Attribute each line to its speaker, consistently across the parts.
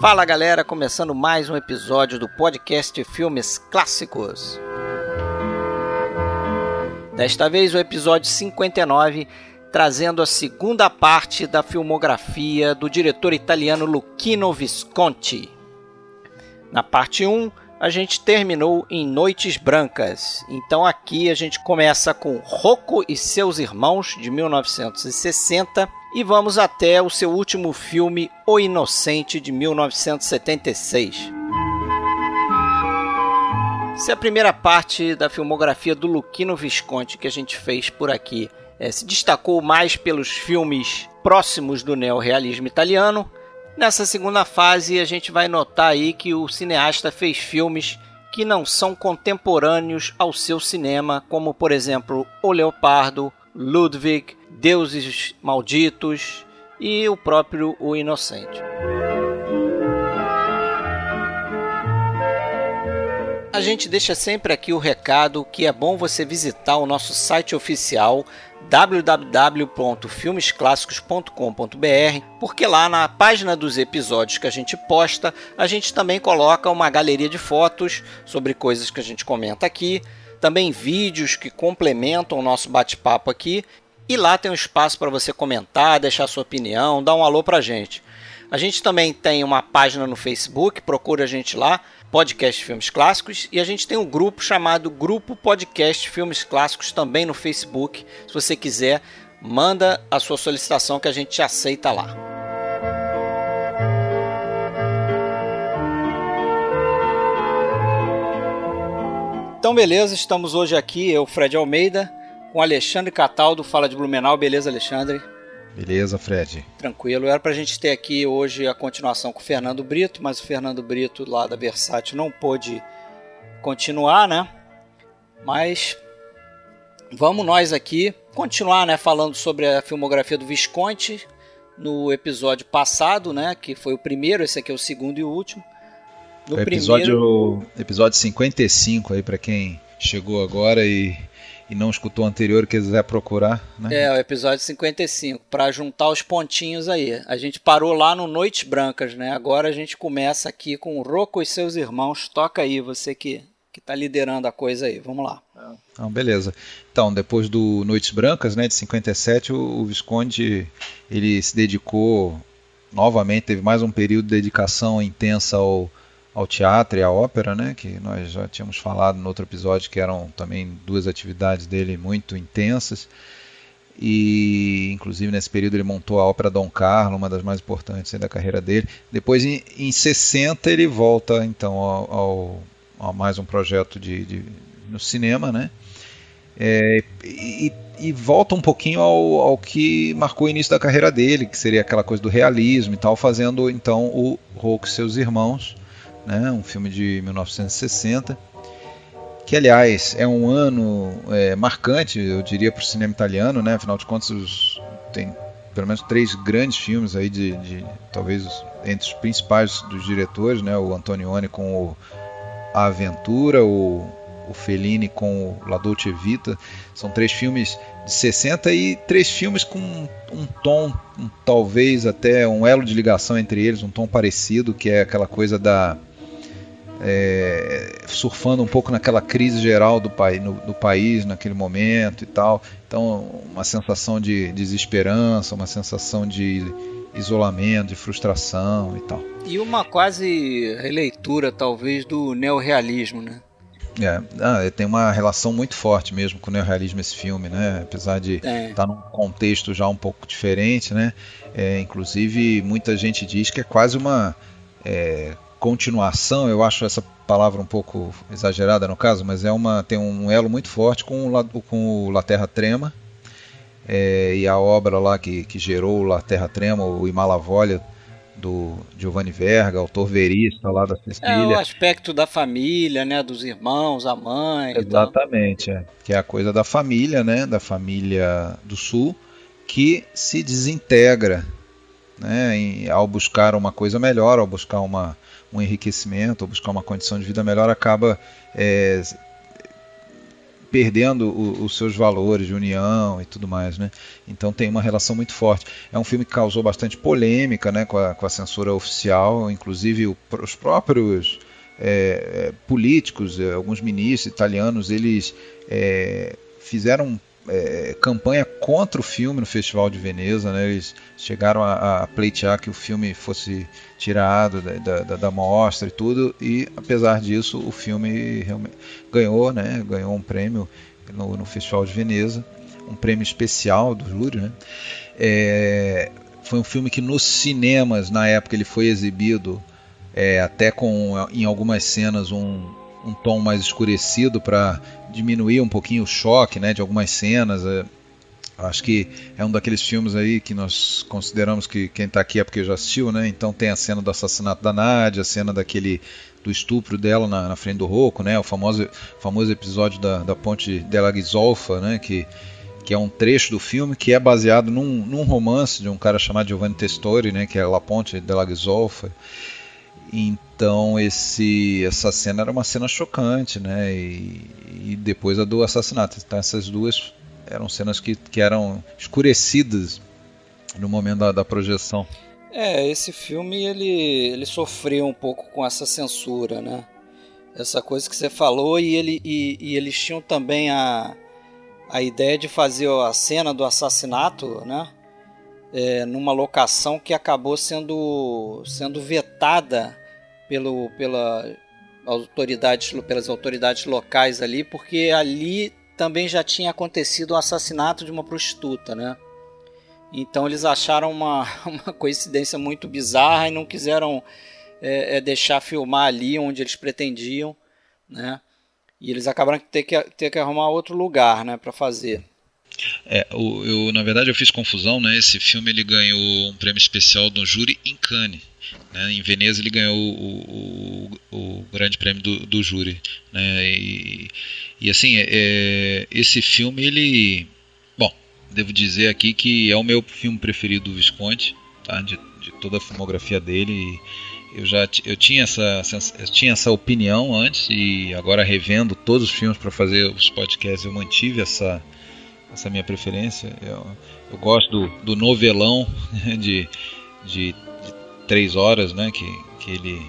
Speaker 1: Fala galera, começando mais um episódio do podcast Filmes Clássicos. Desta vez o episódio 59, trazendo a segunda parte da filmografia do diretor italiano Luchino Visconti. Na parte 1, a gente terminou em Noites Brancas. Então aqui a gente começa com Rocco e seus irmãos de 1960 e vamos até o seu último filme, O Inocente, de 1976. Se a primeira parte da filmografia do Luchino Visconti que a gente fez por aqui é, se destacou mais pelos filmes próximos do neorrealismo italiano, nessa segunda fase a gente vai notar aí que o cineasta fez filmes que não são contemporâneos ao seu cinema, como por exemplo O Leopardo, Ludwig, Deuses Malditos e o próprio O Inocente. A gente deixa sempre aqui o recado que é bom você visitar o nosso site oficial www.filmesclassicos.com.br, porque lá na página dos episódios que a gente posta, a gente também coloca uma galeria de fotos sobre coisas que a gente comenta aqui, também vídeos que complementam o nosso bate-papo aqui. E lá tem um espaço para você comentar, deixar sua opinião, dar um alô para a gente. A gente também tem uma página no Facebook, procura a gente lá, Podcast Filmes Clássicos, e a gente tem um grupo chamado Grupo Podcast Filmes Clássicos também no Facebook. Se você quiser, manda a sua solicitação que a gente aceita lá. Então, beleza, estamos hoje aqui, eu, Fred Almeida, com Alexandre Cataldo, Fala de Blumenau. Beleza, Alexandre?
Speaker 2: Beleza, Fred.
Speaker 1: Tranquilo. Era pra gente ter aqui hoje a continuação com o Fernando Brito, mas o Fernando Brito lá da Versátil não pôde continuar, né? Mas vamos nós aqui continuar, né, falando sobre a filmografia do Visconti no episódio passado, né, que foi o primeiro, esse aqui é o segundo e o último.
Speaker 2: No o episódio, primeiro... episódio 55 aí para quem chegou agora e, e não escutou o anterior quiser procurar, né?
Speaker 1: É, o episódio 55, para juntar os pontinhos aí. A gente parou lá no Noites Brancas, né? Agora a gente começa aqui com o Rocco e seus irmãos. Toca aí, você que que tá liderando a coisa aí. Vamos lá.
Speaker 2: Então, beleza. Então, depois do Noites Brancas, né, de 57, o, o Visconde ele se dedicou novamente, teve mais um período de dedicação intensa ao ao teatro e à ópera, né, que nós já tínhamos falado no outro episódio que eram também duas atividades dele muito intensas. E inclusive nesse período ele montou a ópera Dom Carlo, uma das mais importantes da carreira dele. Depois em, em 60 ele volta então ao, ao, a mais um projeto de, de no cinema, né? É, e, e, volta um pouquinho ao, ao, que marcou o início da carreira dele, que seria aquela coisa do realismo e tal, fazendo então o Hulk e seus irmãos, né, um filme de 1960, que aliás é um ano é, marcante, eu diria, para o cinema italiano, né, afinal de contas os, tem pelo menos três grandes filmes aí de, de, talvez entre os principais dos diretores, né, o Antonioni com o A Aventura, o, o Fellini com o La Dolce Vita, são três filmes de 60 e três filmes com um, um tom, um, talvez até um elo de ligação entre eles, um tom parecido, que é aquela coisa da é, surfando um pouco naquela crise geral do, no, do, país naquele momento e tal. Então, uma sensação de desesperança, uma sensação de isolamento, de frustração e tal.
Speaker 1: E uma quase releitura, talvez, do neorrealismo, né?
Speaker 2: É, ah, tem uma relação muito forte mesmo com o neorrealismo esse filme, né? Apesar de é. estar num contexto já um pouco diferente, né? É, inclusive, muita gente diz que é quase uma é, continuação, eu acho essa palavra um pouco exagerada no caso, mas é uma tem um elo muito forte com o, com o La Terra Trema é, e a obra lá que, que gerou o La Terra Trema, o Imalavolha do Giovanni Verga, autor verista lá da Sicília. É
Speaker 1: o aspecto da família, né, dos irmãos, a mãe.
Speaker 2: Exatamente, é, que é a coisa da família, né, da família do Sul, que se desintegra, né, em, ao buscar uma coisa melhor, ao buscar uma um enriquecimento ou buscar uma condição de vida melhor acaba é, perdendo o, os seus valores de união e tudo mais, né? Então tem uma relação muito forte. É um filme que causou bastante polêmica, né, com a, com a censura oficial, inclusive o, os próprios é, políticos, alguns ministros italianos, eles é, fizeram é, campanha contra o filme no Festival de Veneza, né? eles chegaram a, a pleitear que o filme fosse tirado da, da, da, mostra e tudo, e apesar disso o filme ganhou, né? ganhou um prêmio no, no, Festival de Veneza, um prêmio especial do júri. Né? É, foi um filme que nos cinemas, na época, ele foi exibido é, até com em algumas cenas um, um tom mais escurecido para diminuir um pouquinho o choque né, de algumas cenas. É, acho que é um daqueles filmes aí que nós consideramos que quem está aqui é porque já assistiu, né? Então tem a cena do assassinato da Nádia, a cena daquele do estupro dela na, na frente do Rocco, né? O famoso, famoso episódio da, da ponte della Ghisolfa, né? Que, que é um trecho do filme que é baseado num, num romance de um cara chamado Giovanni Testori, né? Que é La Ponte della Ghisolfa. Então esse, essa cena era uma cena chocante, né? E, e, depois a do assassinato. Então essas duas eram cenas que, que eram escurecidas no momento da, da projeção.
Speaker 1: É, esse filme ele, ele sofreu um pouco com essa censura, né? Essa coisa que você falou e, ele, e, e eles tinham também a, a ideia de fazer a cena do assassinato, né? É, numa locação que acabou sendo, sendo vetada pelo, pela autoridades, pelas autoridades locais ali, porque ali também já tinha acontecido o assassinato de uma prostituta, né? Então eles acharam uma, uma coincidência muito bizarra e não quiseram é, é, deixar filmar ali onde eles pretendiam, né? E eles acabaram ter que, ter que arrumar outro lugar, né, para fazer.
Speaker 2: É, eu, eu, na verdade eu fiz confusão, né? Esse filme ele ganhou um prêmio especial do júri em Cannes. Né? Em Veneza ele ganhou o, o, o grande prêmio do, do júri. Né? E, e assim, é, é, esse filme ele. Bom, devo dizer aqui que é o meu filme preferido do Visconti, tá? de, de toda a filmografia dele. Eu já eu tinha essa, eu tinha essa opinião antes e agora revendo todos os filmes para fazer os podcasts eu mantive essa, essa minha preferência. Eu, eu gosto do, do novelão de, de três horas, né? Que, que ele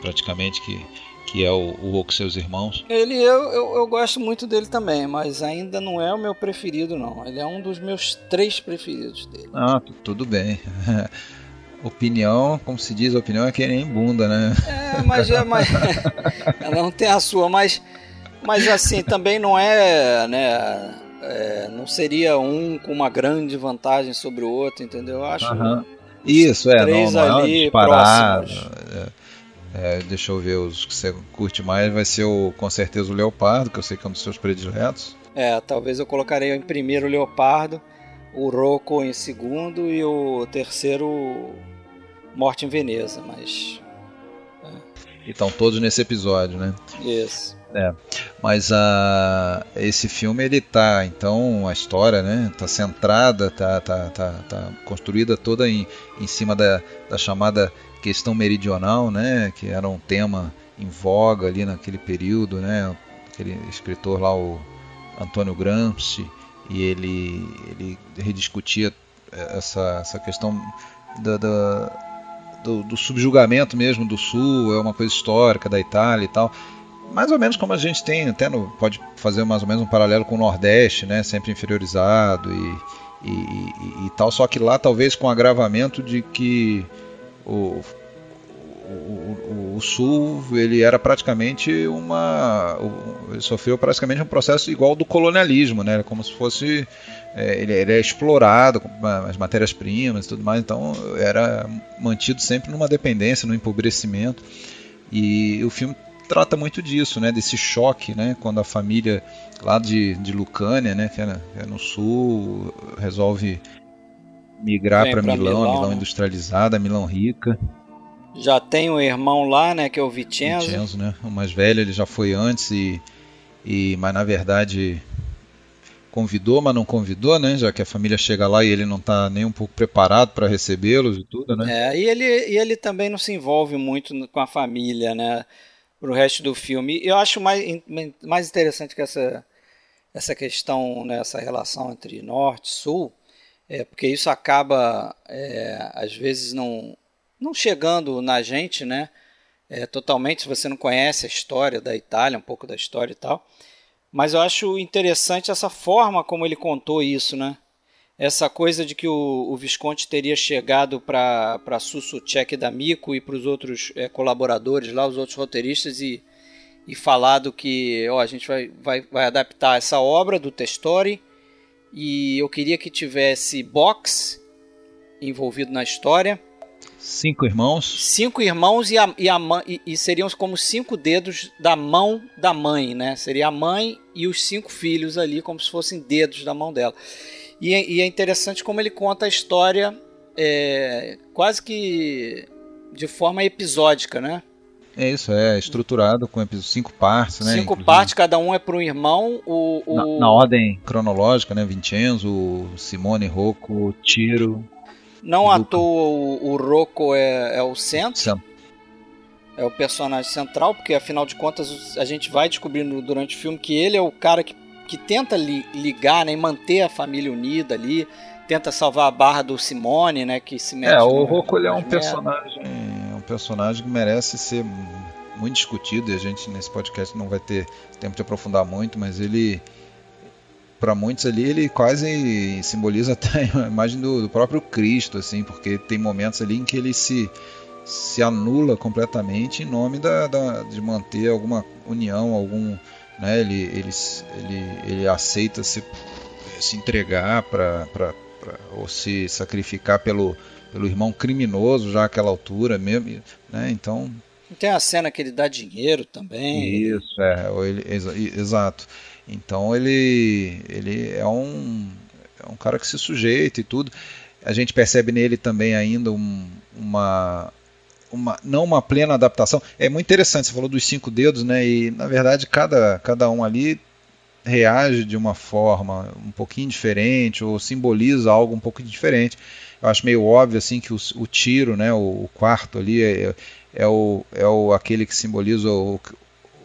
Speaker 2: praticamente que, que é o, o com seus irmãos.
Speaker 1: Ele eu, eu, eu, gosto muito dele também, mas ainda não é o meu preferido não. Ele é um dos meus três preferidos dele.
Speaker 2: Ah, tudo bem. opinião, como se diz, opinião é que nem bunda, né?
Speaker 1: É, mas, é, mas ela não tem a sua, mas mas assim também não é, né? É, não seria um com uma grande vantagem sobre o outro, entendeu? Eu acho.
Speaker 2: Uhum. Isso, é, três não, ali é É, deixa eu ver os que você curte mais. Vai ser o, com certeza o Leopardo, que eu sei que é um dos seus prediletos.
Speaker 1: É, talvez eu colocarei em primeiro o Leopardo, o Rocco em segundo e o terceiro Morte em Veneza, mas.
Speaker 2: É. Então todos nesse episódio, né?
Speaker 1: Isso.
Speaker 2: É, mas a, esse filme ele tá, então a história, né, tá centrada, tá, tá, tá, tá construída toda em, em cima da, da chamada questão meridional, né, que era um tema em voga ali naquele período, né, aquele escritor lá o Antônio Gramsci e ele ele rediscutia essa, essa questão da, da do, do subjugamento mesmo do Sul, é uma coisa histórica da Itália e tal mais ou menos como a gente tem, até no, pode fazer mais ou menos um paralelo com o Nordeste, né, sempre inferiorizado e, e, e, e tal, só que lá talvez com agravamento de que o, o, o, o, Sul ele era praticamente uma ele sofreu praticamente um processo igual do colonialismo, né, como se fosse é, ele, ele é explorado com as matérias primas e tudo mais, então era mantido sempre numa dependência, no empobrecimento. E o filme trata muito disso, né? Desse choque, né? Quando a família lá de, de Lucânia, né? Que é, é no sul, resolve migrar para Milão, Milão, Milão né? industrializada, Milão rica.
Speaker 1: Já tem um irmão lá, né? Que é o Vicenzo.
Speaker 2: Vicenzo, né? O mais velho, ele já foi antes e, e mas na verdade convidou, mas não convidou, né? Já que a família chega lá e ele não está nem um pouco preparado para recebê-los e tudo, né?
Speaker 1: É, e ele, e ele também não se envolve muito com a família, né? Pro resto do filme. Eu acho mais, mais interessante que essa, essa questão, né, essa relação entre norte e sul, é, porque isso acaba, é, às vezes, não, não chegando na gente, né? É, totalmente, se você não conhece a história da Itália, um pouco da história e tal. Mas eu acho interessante essa forma como ele contou isso, né? Essa coisa de que o, o Visconde teria chegado para Sussucek da Mico e para os outros é, colaboradores lá, os outros roteiristas, e, e falado que ó, a gente vai, vai, vai adaptar essa obra do Testori e eu queria que tivesse box envolvido na história
Speaker 2: Cinco irmãos.
Speaker 1: Cinco irmãos e, a, e, a, e, e seriam como cinco dedos da mão da mãe, né? Seria a mãe e os cinco filhos ali, como se fossem dedos da mão dela. E, é, e é interessante como ele conta a história é, quase que de forma episódica, né?
Speaker 2: É isso, é estruturado com cinco partes, né?
Speaker 1: Cinco Inclusive. partes, cada um é para um irmão. O,
Speaker 2: o... Na, na, ordem cronológica, né? Vincenzo, Simone, Rocco, Tiro.
Speaker 1: Não à toa o, o Rocco é, é o centro. Sim. É o personagem central, porque afinal de contas a gente vai descobrindo durante o filme que ele é o cara que, que tenta li, ligar né, e manter a família unida ali, tenta salvar a barra do Simone, né? Que se mete
Speaker 2: É, o Rocco é um personagem. um personagem que merece ser muito discutido e a gente nesse podcast não vai ter tempo de aprofundar muito, mas ele para muitos ali ele quase simboliza até a imagem do, do, próprio Cristo, assim, porque tem momentos ali em que ele se, se anula completamente em nome da, da de manter alguma união, algum, né, ele, ele, ele, ele aceita se, se entregar para ou se sacrificar pelo, pelo irmão criminoso já àquela altura mesmo, né, então
Speaker 1: tem a cena que ele dá dinheiro também.
Speaker 2: Isso, é, ele, exato. Então ele, ele é, um, é um cara que se sujeita e tudo. A gente percebe nele também ainda um, uma, uma, não uma plena adaptação. É muito interessante, você falou dos cinco dedos, né? E na verdade cada, cada um ali reage de uma forma um pouquinho diferente ou simboliza algo um pouco diferente. Eu acho meio óbvio assim que o, o tiro, né, o, o quarto ali é, é, o, é o aquele que simboliza o,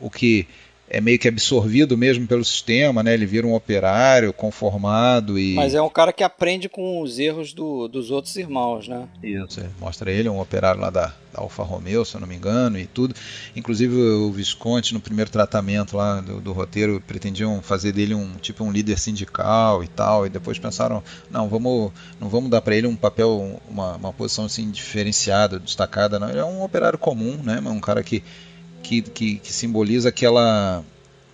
Speaker 2: o que é meio que absorvido mesmo pelo sistema, né? Ele vira um operário conformado e.
Speaker 1: Mas é um cara que aprende com os erros do, dos outros irmãos, né?
Speaker 2: Isso, mostra ele, um operário lá da, da Alfa Romeo, se eu não me engano, e tudo. Inclusive o Visconti, no primeiro tratamento lá do, do roteiro, pretendiam fazer dele um tipo um líder sindical e tal, e depois pensaram, não, vamos, não vamos dar para ele um papel, uma, uma posição assim diferenciada, destacada, não. Ele é um operário comum, né? Um cara que que, que, que simboliza aquela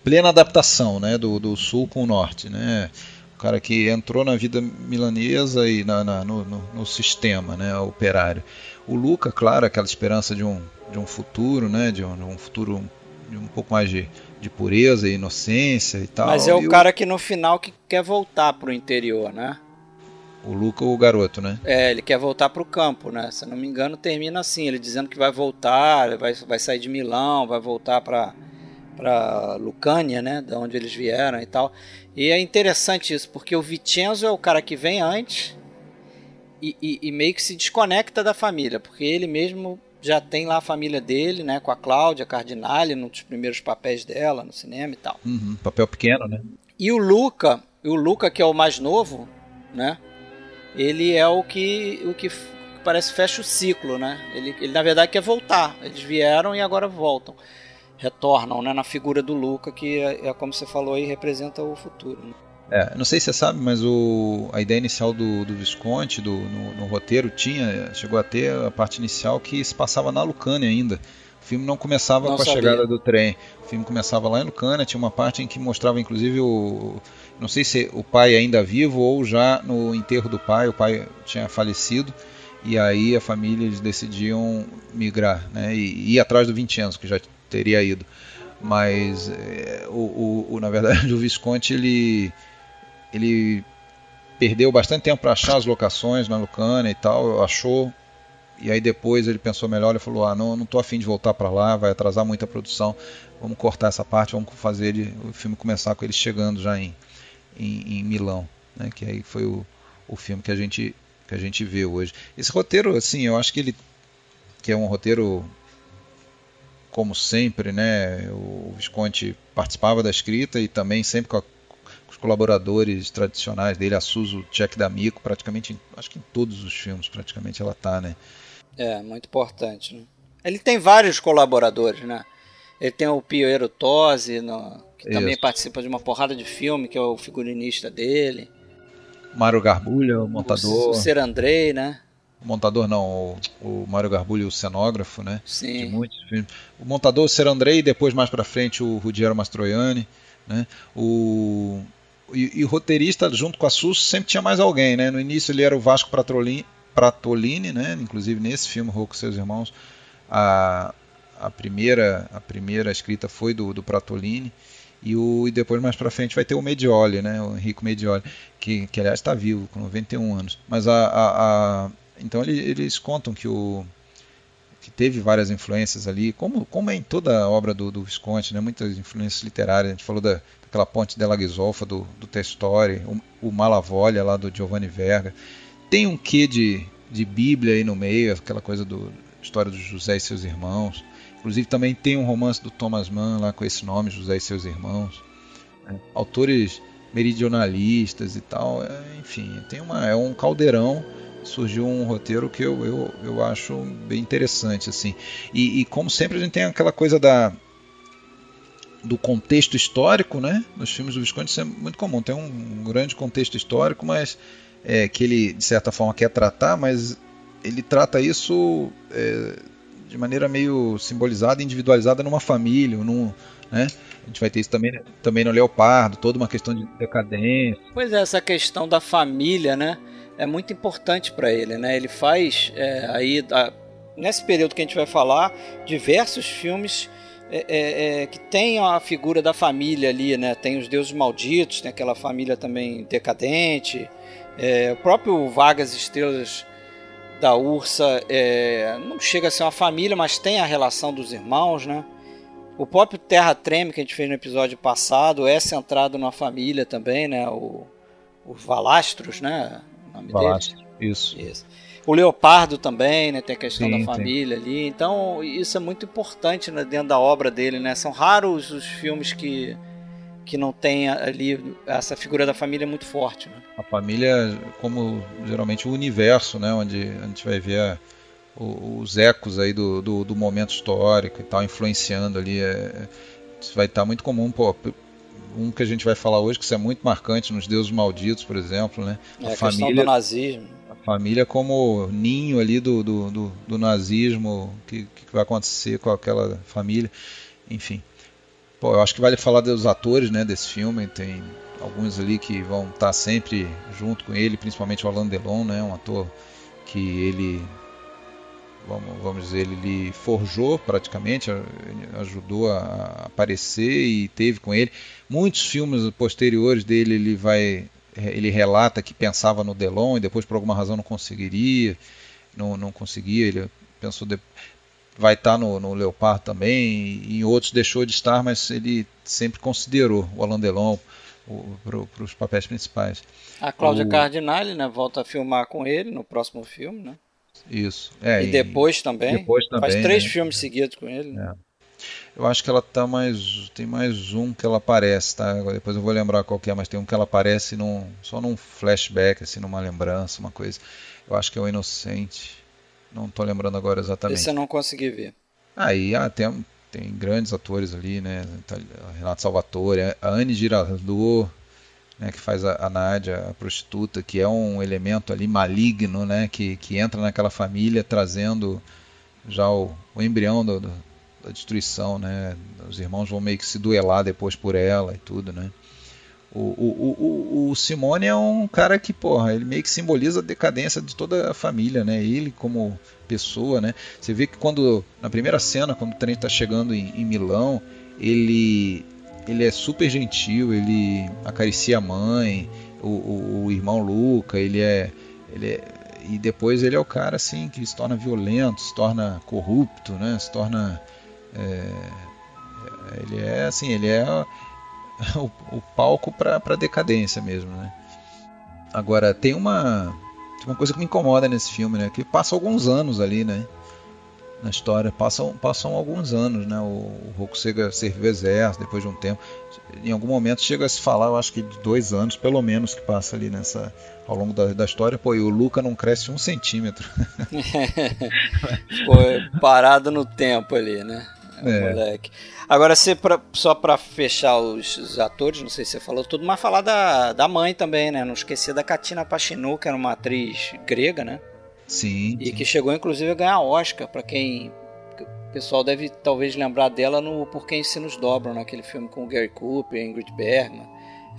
Speaker 2: plena adaptação né, do, do sul com o norte. Né? O cara que entrou na vida milanesa e na, na no, no, no, sistema né, operário. O Luca, claro, aquela esperança de um, de um futuro, né, de, um, de um futuro de um pouco mais de, de pureza e inocência e tal.
Speaker 1: Mas é o
Speaker 2: e
Speaker 1: cara o... que no final que quer voltar para o interior, né?
Speaker 2: O Luca, o garoto, né?
Speaker 1: É, ele quer voltar para o campo, né? Se eu não me engano, termina assim, ele dizendo que vai voltar, vai, vai sair de Milão, vai voltar para para Lucânia, né, da onde eles vieram e tal. E é interessante isso, porque o Vicenzo é o cara que vem antes e, e, e, meio que se desconecta da família, porque ele mesmo já tem lá a família dele, né, com a Cláudia Cardinale, num dos primeiros papéis dela no cinema e tal.
Speaker 2: Uhum, papel pequeno, né?
Speaker 1: E o Luca, o Luca que é o mais novo, né, ele é o que o que parece fecha o ciclo, né? Ele, ele na verdade quer voltar. Eles vieram e agora voltam, retornam, né? Na figura do Luca que é, é como você falou aí representa o futuro. Né?
Speaker 2: É, não sei se você sabe, mas o, a ideia inicial do, do Visconti, do, no, no, roteiro, tinha, chegou a ter a parte inicial que se passava na Lucânia ainda. O filme não começava não com sabia. a chegada do trem. O filme começava lá em Lucânia, tinha uma parte em que mostrava inclusive o, não sei se o pai ainda vivo ou já no enterro do pai, o pai tinha falecido e aí a família eles decidiam migrar, né, e ir atrás do Vincenzo que já teria ido. Mas é, o, o, o, na verdade o Visconti ele ele perdeu bastante tempo para achar as locações na Lucana e tal, achou e aí depois ele pensou melhor e falou: ah, não, não afim de voltar para lá, vai atrasar muita produção, vamos cortar essa parte, vamos fazer ele, o filme começar com ele chegando já em em, em Milão, né? que aí foi o, o filme que a gente que a gente vê hoje. Esse roteiro, assim, eu acho que ele que é um roteiro como sempre, né? O Visconti participava da escrita e também sempre com a, colaboradores tradicionais dele, a Suzu Jack D'Amico, praticamente, acho que em todos os filmes, praticamente ela tá, né?
Speaker 1: É, muito importante. Né? Ele tem vários colaboradores, né? Ele tem o Piero Tosi, no, que Isso. também participa de uma porrada de filme, que é o figurinista dele.
Speaker 2: Mário Garbulha, o montador.
Speaker 1: O Ser Andrei, né?
Speaker 2: O montador não, o, o Mário Garbulha, o cenógrafo, né?
Speaker 1: Sim.
Speaker 2: De muitos filmes. O montador, o Ser Andrei, e depois mais pra frente o Rudiero Mastroianni, né? O... E, e, o roteirista, junto com a Sus, sempre tinha mais alguém, né? No início ele era o Vasco Pratolini, Pratolini né? Inclusive nesse filme, Rô com seus irmãos, a, a primeira a primeira escrita foi do, do Pratolini. E, o, e depois mais para frente vai ter o Medioli, né? O Henrico Medioli, que, que aliás está vivo, com 91 anos. Mas a, a, a então ele, eles contam que o que teve várias influências ali, como, como é em toda a obra do, do Visconti, né? muitas influências literárias. A gente falou da, daquela ponte della Ghisolfa, do, do Testori, o, o lá do Giovanni Verga. Tem um quê de, de Bíblia aí no meio, aquela coisa do história do José e seus irmãos. Inclusive também tem um romance do Thomas Mann lá com esse nome, José e seus irmãos. É, autores meridionalistas e tal, é, enfim, tem uma, é um caldeirão. Surgiu um roteiro que eu, eu, eu acho bem interessante. assim e, e como sempre a gente tem aquela coisa da, do contexto histórico, né? Nos filmes do Visconde isso é muito comum. Tem um grande contexto histórico, mas é, que ele de certa forma quer tratar, mas ele trata isso é, de maneira meio simbolizada, individualizada numa família, num, né? A gente vai ter isso também, também no Leopardo, toda uma questão de decadência.
Speaker 1: Pois é, essa questão da família, né? É muito importante para ele, né? Ele faz é, aí, a, nesse período que a gente vai falar, diversos filmes é, é, é, que tem a figura da família ali, né? Tem os deuses malditos, tem aquela família também decadente. É, o próprio Vagas Estrelas da Ursa é, não chega a ser uma família, mas tem a relação dos irmãos, né? O próprio Terra Treme que a gente fez no episódio passado é centrado numa família também, né? O, os Valastros, né?
Speaker 2: O nome Valastro, isso.
Speaker 1: isso. O Leopardo também, né? Tem a questão sim, da família sim. ali. Então, isso é muito importante né, dentro da obra dele, né? São raros os filmes que que não tenha ali essa figura da família muito forte. Né?
Speaker 2: A família, como geralmente o universo, né, onde a gente vai ver a, os ecos aí do, do, do, momento histórico e tal, influenciando ali. É, isso vai estar muito comum, pô, um que a gente vai falar hoje, que isso é muito marcante nos Deuses Malditos, por exemplo, né?
Speaker 1: É, a, a família, do nazismo.
Speaker 2: A família como ninho ali do, do, do, do nazismo, que, que vai acontecer com aquela família, enfim. Pô, eu acho que vale falar dos atores, né, desse filme. Tem alguns ali que vão estar sempre junto com ele, principalmente o Alain Delon, né, um ator que ele, vamos, vamos dizer, ele forjou praticamente, ajudou a aparecer e teve com ele. Muitos filmes posteriores dele ele vai, ele relata que pensava no Delon e depois por alguma razão não conseguiria, não, não conseguia, ele pensou de, vai estar tá no, no Leopard também, e em outros deixou de estar, mas ele sempre considerou o Alain Delon para os papéis principais.
Speaker 1: A Cláudia o... Cardinale, né, volta a filmar com ele no próximo filme, né?
Speaker 2: Isso.
Speaker 1: É, e depois também.
Speaker 2: Depois também
Speaker 1: Faz três né? filmes seguidos com ele.
Speaker 2: Né? É. Eu acho que ela tá mais. Tem mais um que ela aparece, tá? Depois eu vou lembrar qual que é, mas tem um que ela aparece num, só num flashback, assim, numa lembrança, uma coisa. Eu acho que é o Inocente. Não estou lembrando agora exatamente.
Speaker 1: Esse eu não consegui ver.
Speaker 2: Aí ah, tem, tem grandes atores ali, né? Renato Salvatore, a Anne Girardot, né, que faz a, a Nádia, a prostituta, que é um elemento ali maligno, né? Que, que entra naquela família trazendo já o, o embrião do, do, da destruição, né? Os irmãos vão meio que se duelar depois por ela e tudo, né? O, o, o, o, Simone é um cara que, porra, ele meio que simboliza a decadência de toda a família, né? Ele como pessoa, né? Você vê que quando, na primeira cena, quando o trem está chegando em, em, Milão, ele, ele é super gentil, ele acaricia a mãe, o, o, irmão Luca, ele é, ele é... E depois ele é o cara, assim, que se torna violento, se torna corrupto, né? Se torna... É, ele é, assim, ele é o, o palco para decadência mesmo, né? Agora, tem uma, tem uma coisa que me incomoda nesse filme, né? Que passa alguns anos ali, né? na história. Passam, passam alguns anos, né? O, o Hokusega serviu o exército depois de um tempo. Em algum momento chega a se falar, eu acho que de dois anos, pelo menos, que passa ali nessa ao longo da, da história. Pô, e o Luca não cresce um centímetro.
Speaker 1: Foi parado no tempo ali, né? É. Moleque. Agora, se pra, só para fechar os, os, atores, não sei se você falou tudo, mas falar da, da mãe também, né? Não esquecer da Katina Pachinu, que era uma atriz grega, né?
Speaker 2: Sim.
Speaker 1: E
Speaker 2: sim.
Speaker 1: que chegou inclusive a ganhar Oscar, para quem o pessoal deve talvez lembrar dela no Por Quem Ensinos Dobram, naquele filme com o Gary Cooper, Ingrid Bergman.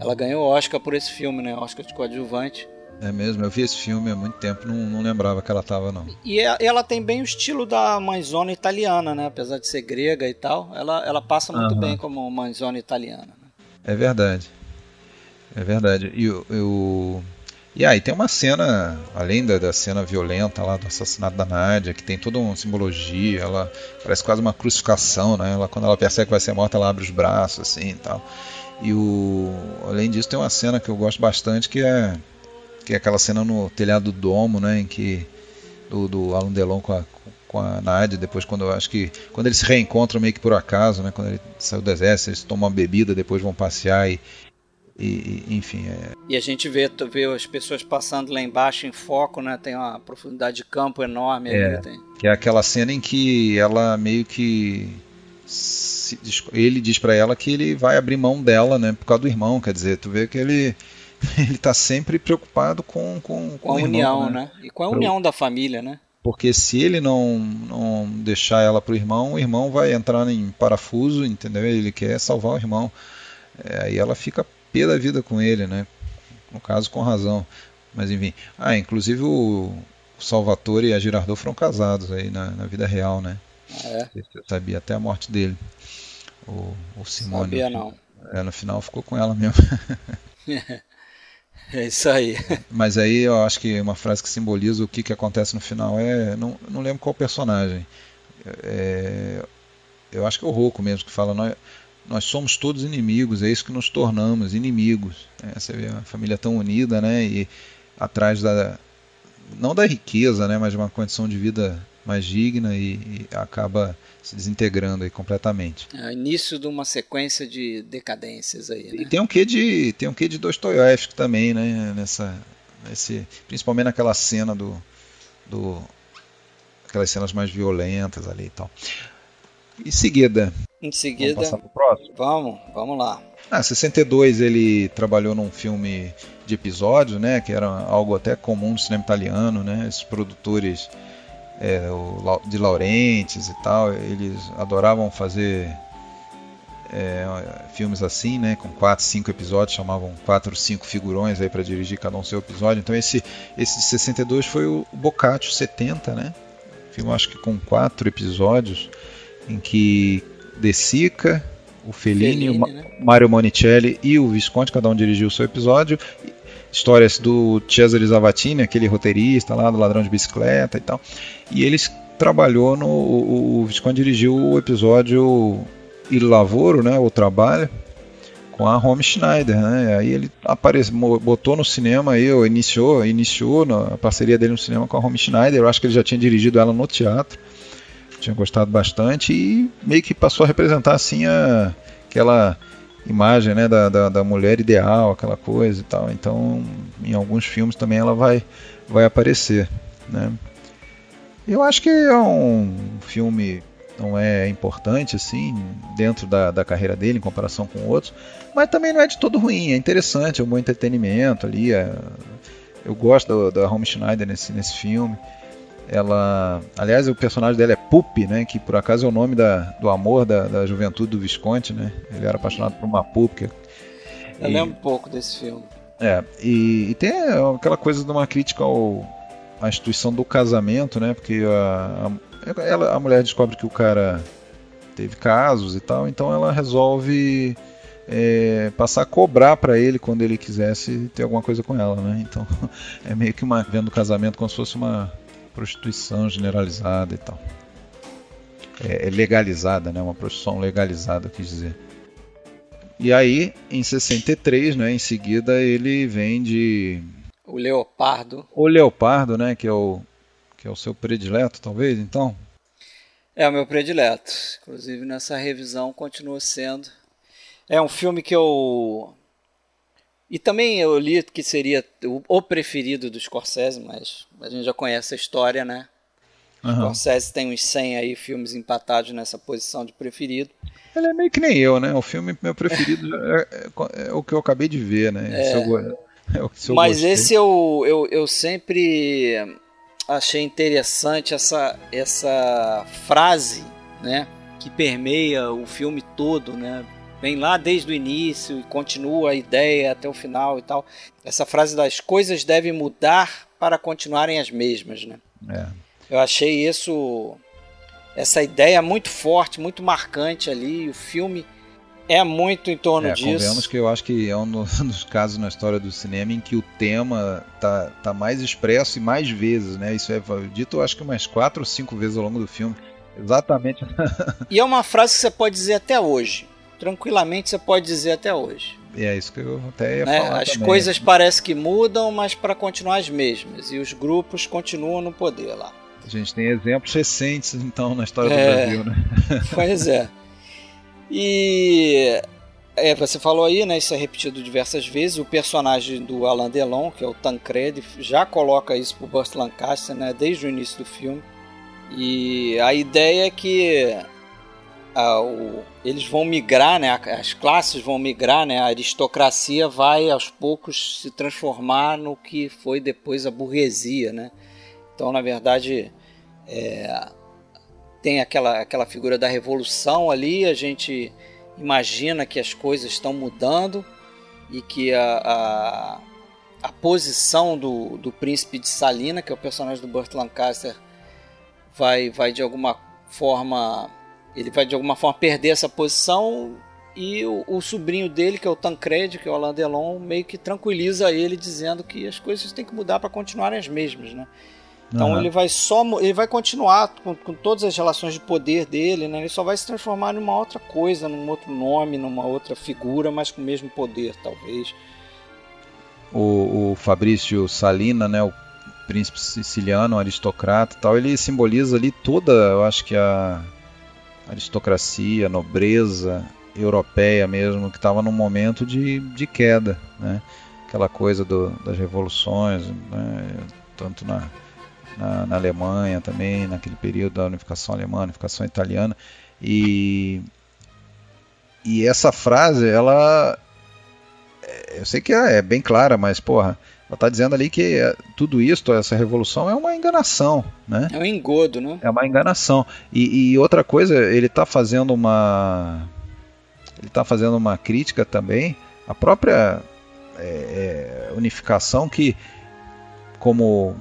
Speaker 1: Ela ganhou Oscar por esse filme, né? Oscar de coadjuvante.
Speaker 2: É mesmo, eu vi esse filme há muito tempo, não, não lembrava que ela estava não.
Speaker 1: E ela tem bem o estilo da mãezona italiana, né? Apesar de ser grega e tal, ela, ela passa muito uhum. bem como mãezona italiana. Né?
Speaker 2: É verdade. É verdade. E o, e aí tem uma cena, além da, da, cena violenta lá do assassinato da Nádia, que tem toda uma simbologia, ela parece quase uma crucificação, né? Ela, quando ela percebe que vai ser morta, ela abre os braços assim e tal. E o, além disso tem uma cena que eu gosto bastante que é que aquela cena no telhado do domo, né, em que do, do Alan Delon com a, com a Nádia, depois quando eu acho que quando eles se reencontram meio que por acaso, né, quando ele saiu do exército, eles tomam uma bebida, depois vão passear e e, enfim. É...
Speaker 1: E a gente vê, vê as pessoas passando lá embaixo em foco, né? Tem uma profundidade de campo enorme.
Speaker 2: É,
Speaker 1: ali, tem.
Speaker 2: que é aquela cena em que ela meio que se, ele diz para ela que ele vai abrir mão dela, né? Por causa do irmão, quer dizer, tu vê que ele ele está sempre preocupado com com,
Speaker 1: com, com a irmão, união, né? né? E com a união da família, né?
Speaker 2: Porque se ele não, não deixar ela pro irmão, o irmão vai entrar em parafuso, entendeu? Ele quer salvar o irmão. É, aí ela fica pé da vida com ele, né? No caso, com razão. Mas enfim. Ah, inclusive o, o Salvatore e a Girardot foram casados aí na, na vida real, né?
Speaker 1: Ah, é?
Speaker 2: Você sabia até a morte dele. O, o Simone.
Speaker 1: Sabia não.
Speaker 2: É, no final ficou com ela mesmo.
Speaker 1: É isso aí.
Speaker 2: Mas aí eu acho que uma frase que simboliza o que, que acontece no final é. Não, não lembro qual personagem. É, eu acho que é o Roco mesmo que fala. Nós, nós somos todos inimigos, é isso que nos tornamos, inimigos. É, você vê a família tão unida, né? E atrás da. não da riqueza, né? Mas de uma condição de vida mais digna e, e acaba se desintegrando aí completamente.
Speaker 1: É início de uma sequência de decadências aí. Né?
Speaker 2: E tem um quê de tem um quê de Dostoiévski também, né? Nessa, nesse, principalmente naquela cena do, do aquelas cenas mais violentas ali e tal. Em seguida.
Speaker 1: Em seguida.
Speaker 2: Vamos passar pro próximo?
Speaker 1: Vamos, vamos lá.
Speaker 2: Ah, 62 ele trabalhou num filme de episódio, né? Que era algo até comum no cinema italiano, né? Esses produtores é, o, de Laurentiis e tal, eles adoravam fazer é, filmes assim, né, com quatro, cinco episódios, chamavam quatro, cinco figurões aí para dirigir cada um seu episódio. Então esse esse de 62 foi o Boccaccio 70, né? Filme acho que com quatro episódios em que De Sica, o Fellini, Fellini o né? Mario Monicelli e o Visconti, cada um dirigiu o seu episódio. Histórias do Cesare Zavattini, aquele roteirista lá do Ladrão de Bicicleta e tal. E eles trabalhou no. O, o Visconti dirigiu o episódio Il Lavoro, né? O Trabalho, com a Home Schneider, né? Aí ele apareceu, botou no cinema aí, iniciou, iniciou a parceria dele no cinema com a Home Schneider. Eu acho que ele já tinha dirigido ela no teatro tinha gostado bastante e meio que passou a representar assim a, aquela imagem né, da, da, da, mulher ideal, aquela coisa e tal. Então, em alguns filmes também ela vai, vai aparecer. Né? Eu acho que é um filme não é importante assim dentro da, da carreira dele em comparação com outros, mas também não é de todo ruim. É interessante, é um bom entretenimento ali. É, eu gosto da, da Home Schneider nesse, nesse filme. Ela, aliás, o personagem dela é Pup, né? Que por acaso é o nome da, do amor da, da juventude do Visconti, né? Ele era apaixonado por uma Pup. Que,
Speaker 1: Eu e, lembro um pouco desse filme.
Speaker 2: É, e, e, tem aquela coisa de uma crítica ao, à instituição do casamento, né? Porque a, a, ela, a mulher descobre que o cara teve casos e tal, então ela resolve é, passar a cobrar para ele quando ele quisesse ter alguma coisa com ela, né? Então é meio que uma vendo o casamento como se fosse uma prostituição generalizada e tal. É, é legalizada, né? Uma prostituição legalizada, quis dizer. E aí, em 63, né, em seguida, ele vende
Speaker 1: o Leopardo.
Speaker 2: O Leopardo, né, que é o que é o seu predileto, talvez, então.
Speaker 1: É o meu predileto. Inclusive nessa revisão continua sendo. É um filme que eu. E também eu li que seria o preferido do Scorsese, mas a gente já conhece a história, né? Uhum. Scorsese tem uns 100 aí filmes empatados nessa posição de preferido.
Speaker 2: Ele é meio que nem eu, né? O filme meu preferido é, é, é o que eu acabei de ver, né? É.
Speaker 1: é o, Mas gostei. esse eu, eu, eu sempre achei interessante essa, essa frase, né? Que permeia o filme todo, né? Vem lá desde o início e continua a ideia até o final e tal. Essa frase das coisas devem mudar para continuarem as mesmas, né? É. Eu achei isso essa ideia muito forte, muito marcante ali. O filme é muito em torno é, disso.
Speaker 2: Convenhamos que eu acho que é um dos casos na história do cinema em que o tema tá, tá mais expresso e mais vezes, né? Isso é dito, acho que umas quatro ou cinco vezes ao longo do filme. Exatamente.
Speaker 1: e é uma frase que você pode dizer até hoje. Tranquilamente você pode dizer até hoje.
Speaker 2: E é isso que eu até ia né? falar.
Speaker 1: As
Speaker 2: também.
Speaker 1: coisas parecem que mudam, mas para continuar as mesmas. E os grupos continuam no poder lá.
Speaker 2: A gente tem exemplos recentes, então, na história é, do Brasil, né?
Speaker 1: Pois é. E é, você falou aí, né? Isso é repetido diversas vezes. O personagem do Alain Delon, que é o Tancred, já coloca isso pro Burt Lancaster, né? Desde o início do filme. E a ideia é que a, o, eles vão migrar, né? As classes vão migrar, né? A aristocracia vai aos poucos se transformar no que foi depois a burguesia, né? Então, na verdade, é, tem aquela, aquela figura da revolução ali, a gente imagina que as coisas estão mudando e que a, a, a posição do, do príncipe de Salina, que é o personagem do Burt Lancaster, vai, vai de alguma forma ele vai de alguma forma perder essa posição e o, o, sobrinho dele, que é o Tancred, que é o Alain Delon, meio que tranquiliza ele dizendo que as coisas têm que mudar para continuarem as mesmas, né? Então uhum. ele vai só ele vai continuar com, com, todas as relações de poder dele, né? Ele só vai se transformar numa outra coisa, num outro nome, numa outra figura, mas com o mesmo poder, talvez.
Speaker 2: O, o Fabrício Salina, né, o príncipe siciliano, aristocrata, tal, ele simboliza ali toda, eu acho que a aristocracia, nobreza europeia mesmo, que estava num momento de, de queda, né? Aquela coisa do, das revoluções, né? tanto na na, na, Alemanha também, naquele período da unificação alemã, unificação italiana. E, e essa frase, ela. Eu sei que é, é bem clara, mas, porra, ela está dizendo ali que é, tudo isso, essa revolução, é uma enganação, né?
Speaker 1: É um engodo, né?
Speaker 2: É uma enganação. E, e outra coisa, ele está fazendo uma. Ele está fazendo uma crítica também à própria é, é unificação que, como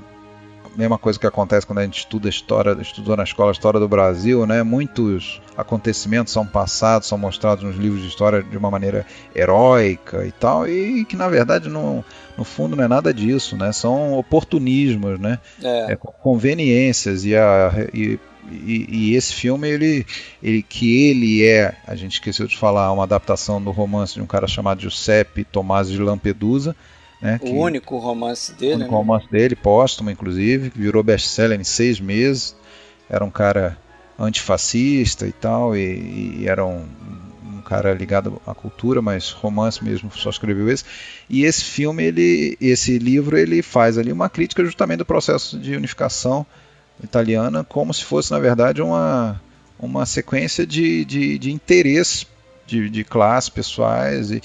Speaker 2: mesma coisa que acontece quando a gente estuda história, estudou na escola a história do Brasil, né? Muitos acontecimentos são passados, são mostrados nos livros de história de uma maneira heróica e tal, e que na verdade no, no fundo não é nada disso, né? São oportunismos, né? É. É, conveniências e, a, e e, e, esse filme ele, ele que ele é a gente esqueceu de falar uma adaptação do romance de um cara chamado Giuseppe Tomasi de Lampedusa né,
Speaker 1: o único romance dele. O
Speaker 2: único né? romance dele, póstumo, inclusive, que virou best-seller em seis meses. Era um cara antifascista e tal, e, e era um, um, cara ligado à cultura, mas romance mesmo, só escreveu esse. E esse filme, ele, esse livro, ele faz ali uma crítica justamente do processo de unificação italiana, como se fosse, na verdade, uma, uma sequência de, de, de interesses de, de classes pessoais e,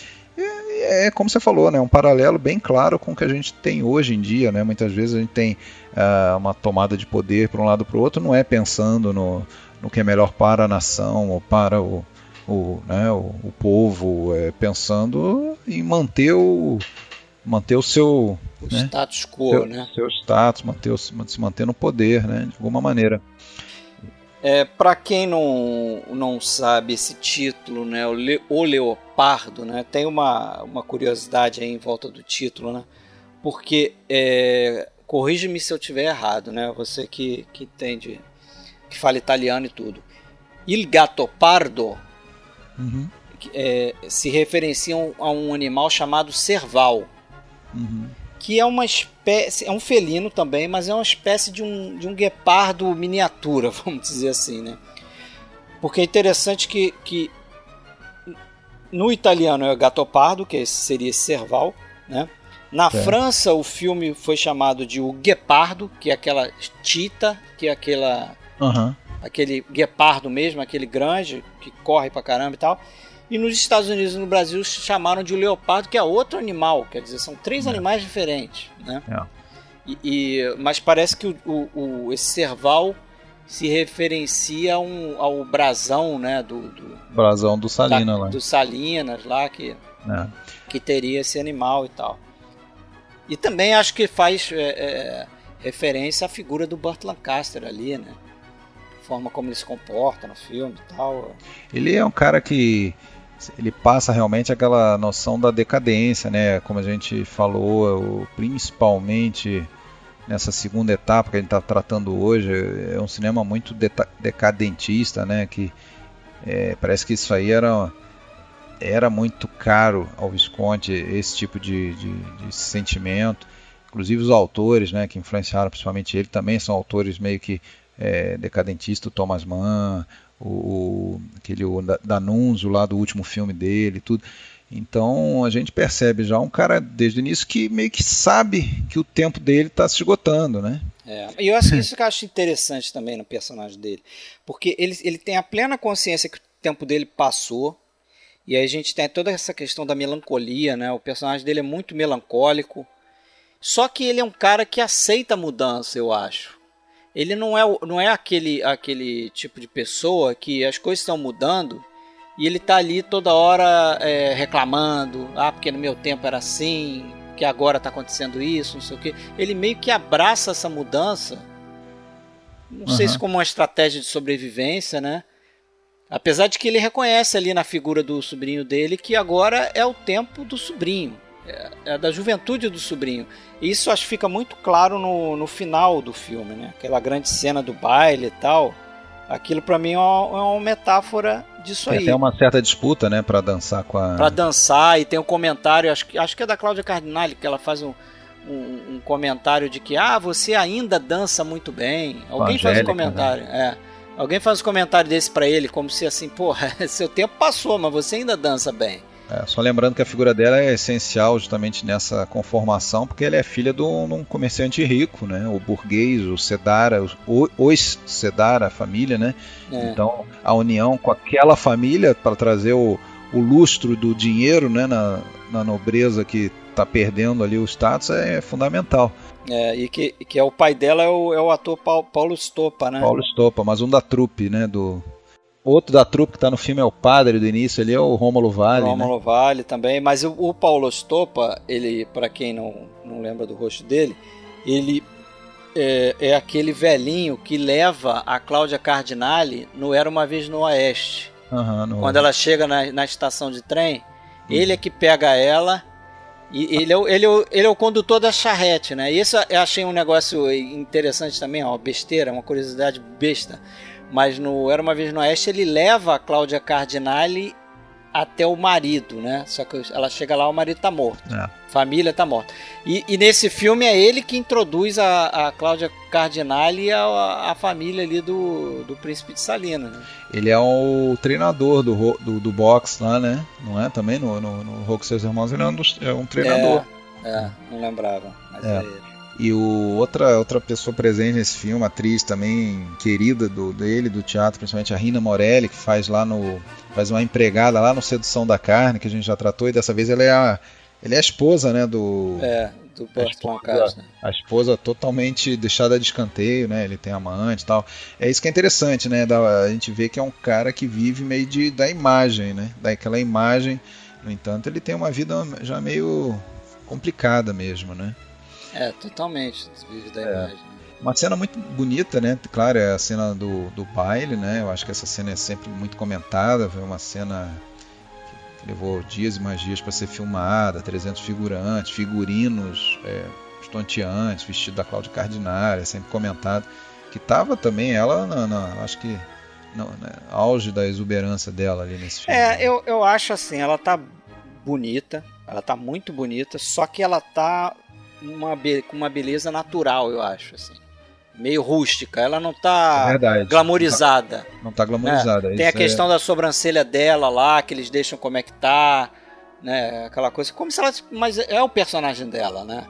Speaker 2: é como você falou, né, um paralelo bem claro com o que a gente tem hoje em dia. Né? Muitas vezes a gente tem uh, uma tomada de poder para um lado para o outro, não é pensando no, no que é melhor para a nação ou para o, o, né, o, o povo, é pensando em manter o, manter o seu
Speaker 1: o né, status quo,
Speaker 2: seu,
Speaker 1: né?
Speaker 2: Seu status, manter o, se manter no poder, né? De alguma maneira.
Speaker 1: É, para quem não, não sabe esse título, né, o, Le, o Leopardo, né, tem uma, uma curiosidade aí em volta do título, né, porque, é, corrige-me se eu tiver errado, né, você que, que entende, que fala italiano e tudo. Il gatto pardo uhum. é, se referenciam a um animal chamado serval. Uhum que é uma espécie, é um felino também, mas é uma espécie de um, de um guepardo miniatura, vamos dizer assim, né? Porque é interessante que, que no italiano é Gattopardo, que seria esse cerval, né? Na é. França, o filme foi chamado de O Guepardo, que é aquela tita, que é aquela.
Speaker 2: Uhum.
Speaker 1: aquele guepardo mesmo, aquele grande, que corre pra caramba e tal. E nos Estados Unidos e no Brasil chamaram de leopardo, que é outro animal, quer dizer, são três é. animais diferentes, né? É. E, e, mas parece que o, o, o, esse cerval se referencia um, ao brasão, né? Do, do
Speaker 2: brasão do Salinas
Speaker 1: da,
Speaker 2: lá.
Speaker 1: Do Salinas lá, que, é. que teria esse animal e tal. E também acho que faz é, é, referência à figura do Burt Lancaster ali, né? A forma como ele se comporta no filme e tal.
Speaker 2: Ele é um cara que ele passa realmente aquela noção da decadência, né? Como a gente falou, principalmente nessa segunda etapa que a gente está tratando hoje, é um cinema muito decadentista, né? Que é, parece que isso aí era era muito caro ao Visconti esse tipo de, de, de, sentimento. Inclusive os autores, né, que influenciaram principalmente ele, também são autores meio que é, Thomas Mann, o, aquele o Danunzio lá do último filme dele, tudo. Então a gente percebe já um cara desde o início que meio que sabe que o tempo dele está se esgotando, né?
Speaker 1: É, e eu acho isso que eu acho interessante também no personagem dele, porque ele, ele tem a plena consciência que o tempo dele passou, e aí a gente tem toda essa questão da melancolia, né? O personagem dele é muito melancólico, só que ele é um cara que aceita a mudança, eu acho. Ele não é, não é aquele, aquele tipo de pessoa que as coisas estão mudando e ele tá ali toda hora é, reclamando, ah, porque no meu tempo era assim, que agora tá acontecendo isso, não sei o que. Ele meio que abraça essa mudança, não uhum. sei se como uma estratégia de sobrevivência, né? Apesar de que ele reconhece ali na figura do sobrinho dele que agora é o tempo do sobrinho, é, é da juventude do sobrinho. E isso acho que fica muito claro no, no final do filme, né? Aquela grande cena do baile e tal. Aquilo para mim é uma, é uma, metáfora disso
Speaker 2: tem
Speaker 1: aí.
Speaker 2: Tem uma certa disputa, né, para dançar com a.
Speaker 1: Para dançar e tem um comentário, acho que acho que é da Cláudia Cardinale que ela faz um, um, um comentário de que ah você ainda dança muito bem. Alguém faz um né? comentário, né? é. Alguém faz um comentário desse para ele como se assim, porra, seu tempo passou, mas você ainda dança bem.
Speaker 2: É, só lembrando que a figura dela é essencial justamente nessa conformação, porque ela é filha de um, comerciante rico, né? O burguês, o Sedara, os, os Sedara, a família, né? É. Então, a união com aquela família para trazer o, o lustro do dinheiro, né? Na, na nobreza que está perdendo ali o status é fundamental.
Speaker 1: É, e que, que é o pai dela é o, é o ator Paulo, Paulo Stopa, né?
Speaker 2: Paulo Stopa, mas um da trupe, né? Do, Outro da trupe que está no filme é o padre do início, ele é o Rômulo Vale.
Speaker 1: Rômulo
Speaker 2: né?
Speaker 1: Vale também, mas o, o Paulo Stopa, ele, para quem não, não lembra do rosto dele, ele é, é, aquele velhinho que leva a Cláudia Cardinale no Era Uma Vez no Oeste.
Speaker 2: Uhum, no...
Speaker 1: Quando ela chega na, na estação de trem, uhum. ele é que pega ela e ele é, o, ele, é o, ele é o condutor da charrete, né? E isso eu achei um negócio interessante também, ó, besteira, uma curiosidade besta mas no Era Uma Vez no Oeste ele leva a Cláudia Cardinale até o marido, né? Só que ela chega lá, o marido tá morto. É. Família tá morta. E, e, nesse filme é ele que introduz a, a Cláudia Cardinale e a, a, família ali do, do príncipe de Salina. Né?
Speaker 2: Ele é o treinador do, do, do boxe lá, né? Não é? Também no, no, no Rock Seus Irmãos ele é um, dos, é um treinador.
Speaker 1: É, é, não lembrava, mas é, é ele.
Speaker 2: E o, outra, outra pessoa presente nesse filme, atriz também querida do, dele, do teatro, principalmente a Rina Morelli, que faz lá no. faz uma empregada lá no Sedução da Carne, que a gente já tratou, e dessa vez ela é a, ele é a esposa, né, do.
Speaker 1: É, do Bert Lancaster. Né?
Speaker 2: A esposa totalmente deixada de escanteio, né? Ele tem amante e tal. É isso que é interessante, né? Da, a gente vê que é um cara que vive meio de, da imagem, né? Daquela imagem. No entanto, ele tem uma vida já meio complicada mesmo, né?
Speaker 1: É, totalmente, desvio da é. imagem.
Speaker 2: Uma cena muito bonita, né? Claro, é a cena do, do baile, né? Eu acho que essa cena é sempre muito comentada. Foi uma cena que levou dias e mais dias para ser filmada, 300 figurantes, figurinos é, estonteantes, vestido da Cláudia Cardinale, é sempre comentado. Que tava também ela, na, na acho que no né, auge da exuberância dela ali nesse filme.
Speaker 1: É, eu, eu acho assim, ela tá bonita, ela tá muito bonita, só que ela tá uma com uma beleza natural, eu acho, assim. meio rústica. Ela não tá é glamorizada.
Speaker 2: Não tá, tá glamorizada.
Speaker 1: É. Tem a questão é... da sobrancelha dela lá, que eles deixam como é que tá, né? Aquela coisa. Como se ela. Mas é o personagem dela, né?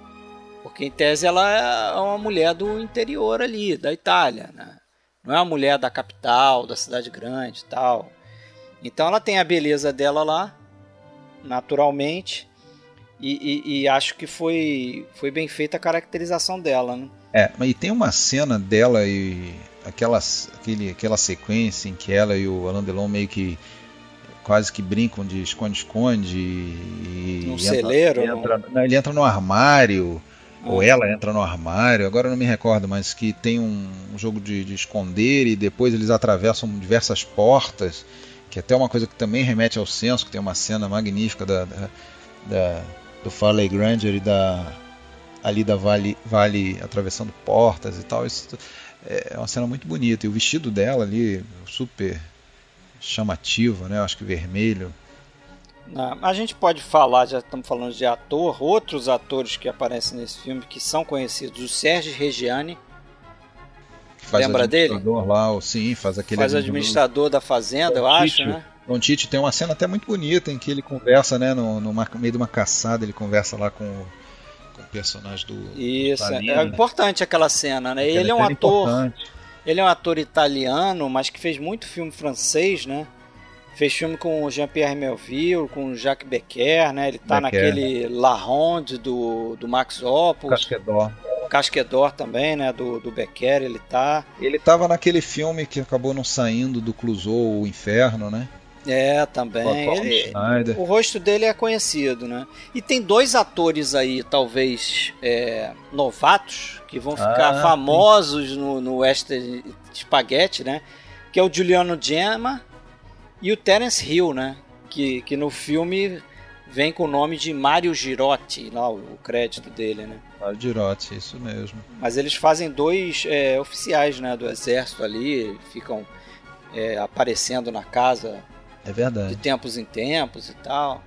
Speaker 1: Porque em tese ela é uma mulher do interior ali, da Itália, né? Não é uma mulher da capital, da cidade grande e tal. Então ela tem a beleza dela lá, naturalmente. E, e, e, acho que foi, foi bem feita a caracterização dela, né?
Speaker 2: É, e tem uma cena dela e aquela, aquele, aquela sequência em que ela e o Alain Delon meio que quase que brincam de esconde-esconde e
Speaker 1: um celeiro,
Speaker 2: entra, não, ele entra no armário ah. ou ela entra no armário, agora eu não me recordo, mas que tem um, um jogo de, de, esconder e depois eles atravessam diversas portas, que é até uma coisa que também remete ao senso, que tem uma cena magnífica da, da, da do Farley Granger e da ali da Vale, vale atravessando portas e tal. Isso é uma cena muito bonita. E o vestido dela ali, super chamativo, né? Acho que vermelho.
Speaker 1: Não, a gente pode falar, já estamos falando de ator, outros atores que aparecem nesse filme que são conhecidos. O Sérgio Reggiani. Lembra dele?
Speaker 2: Lá, sim, faz aquele
Speaker 1: faz administrador da fazenda, eu acho, né?
Speaker 2: Don Tite tem uma cena até muito bonita em que ele conversa, né, no, no meio de uma caçada, ele conversa lá com, com o personagem do.
Speaker 1: Isso, é importante aquela cena, né? ele é um ator. Importante. Ele é um ator italiano, mas que fez muito filme francês, né? Fez filme com o Jean-Pierre Melville, com o Jacques Becker, né? Ele tá Becker. naquele La Ronde do, do Max Opus.
Speaker 2: Casquedor.
Speaker 1: Casquedor também, né? Do, do Becker, ele tá.
Speaker 2: Ele tava naquele filme que acabou não saindo do Clouseau, O Inferno, né?
Speaker 1: É, também. Ele, o rosto dele é conhecido, né? E tem dois atores aí, talvez é, novatos, que vão ficar ah, famosos no, no Western Spaghetti, né? Que é o Juliano Gemma e o Terence Hill, né? Que, que no filme vem com o nome de Mario Girotti, lá o, o crédito dele, né?
Speaker 2: Mario Girotti, isso mesmo.
Speaker 1: Mas eles fazem dois é, oficiais, né? Do exército ali, ficam é, aparecendo na casa
Speaker 2: é verdade.
Speaker 1: De tempos em tempos e tal.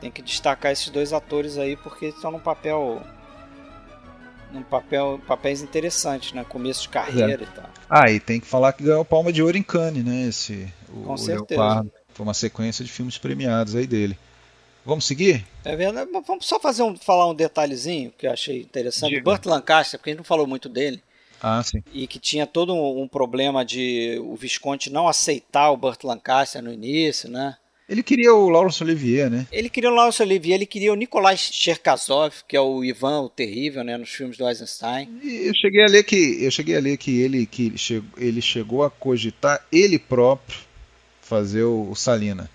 Speaker 1: Tem que destacar esses dois atores aí porque estão num papel num papel papéis interessantes, né? Começo de carreira é. e tal.
Speaker 2: Ah, e tem que falar que ganhou Palma de Ouro em Cannes, né? Esse
Speaker 1: o, Com certeza. Leopardo.
Speaker 2: Foi uma sequência de filmes premiados aí dele. Vamos seguir?
Speaker 1: É verdade. Vamos só fazer um, falar um detalhezinho que eu achei interessante. Diga. Burt Lancaster, porque a gente não falou muito dele.
Speaker 2: Ah, sim.
Speaker 1: E que tinha todo um, um problema de o Visconde não aceitar o Burt Lancaster no início, né?
Speaker 2: Ele queria o Laurence Olivier, né?
Speaker 1: Ele queria o Laurence Olivier, ele queria o Nikolai Cherkasov, que é o Ivan o Terrível, né, nos filmes do Eisenstein.
Speaker 2: E eu cheguei a ler que eu cheguei a ler que ele que chegou, ele chegou a cogitar ele próprio fazer o, o Salina.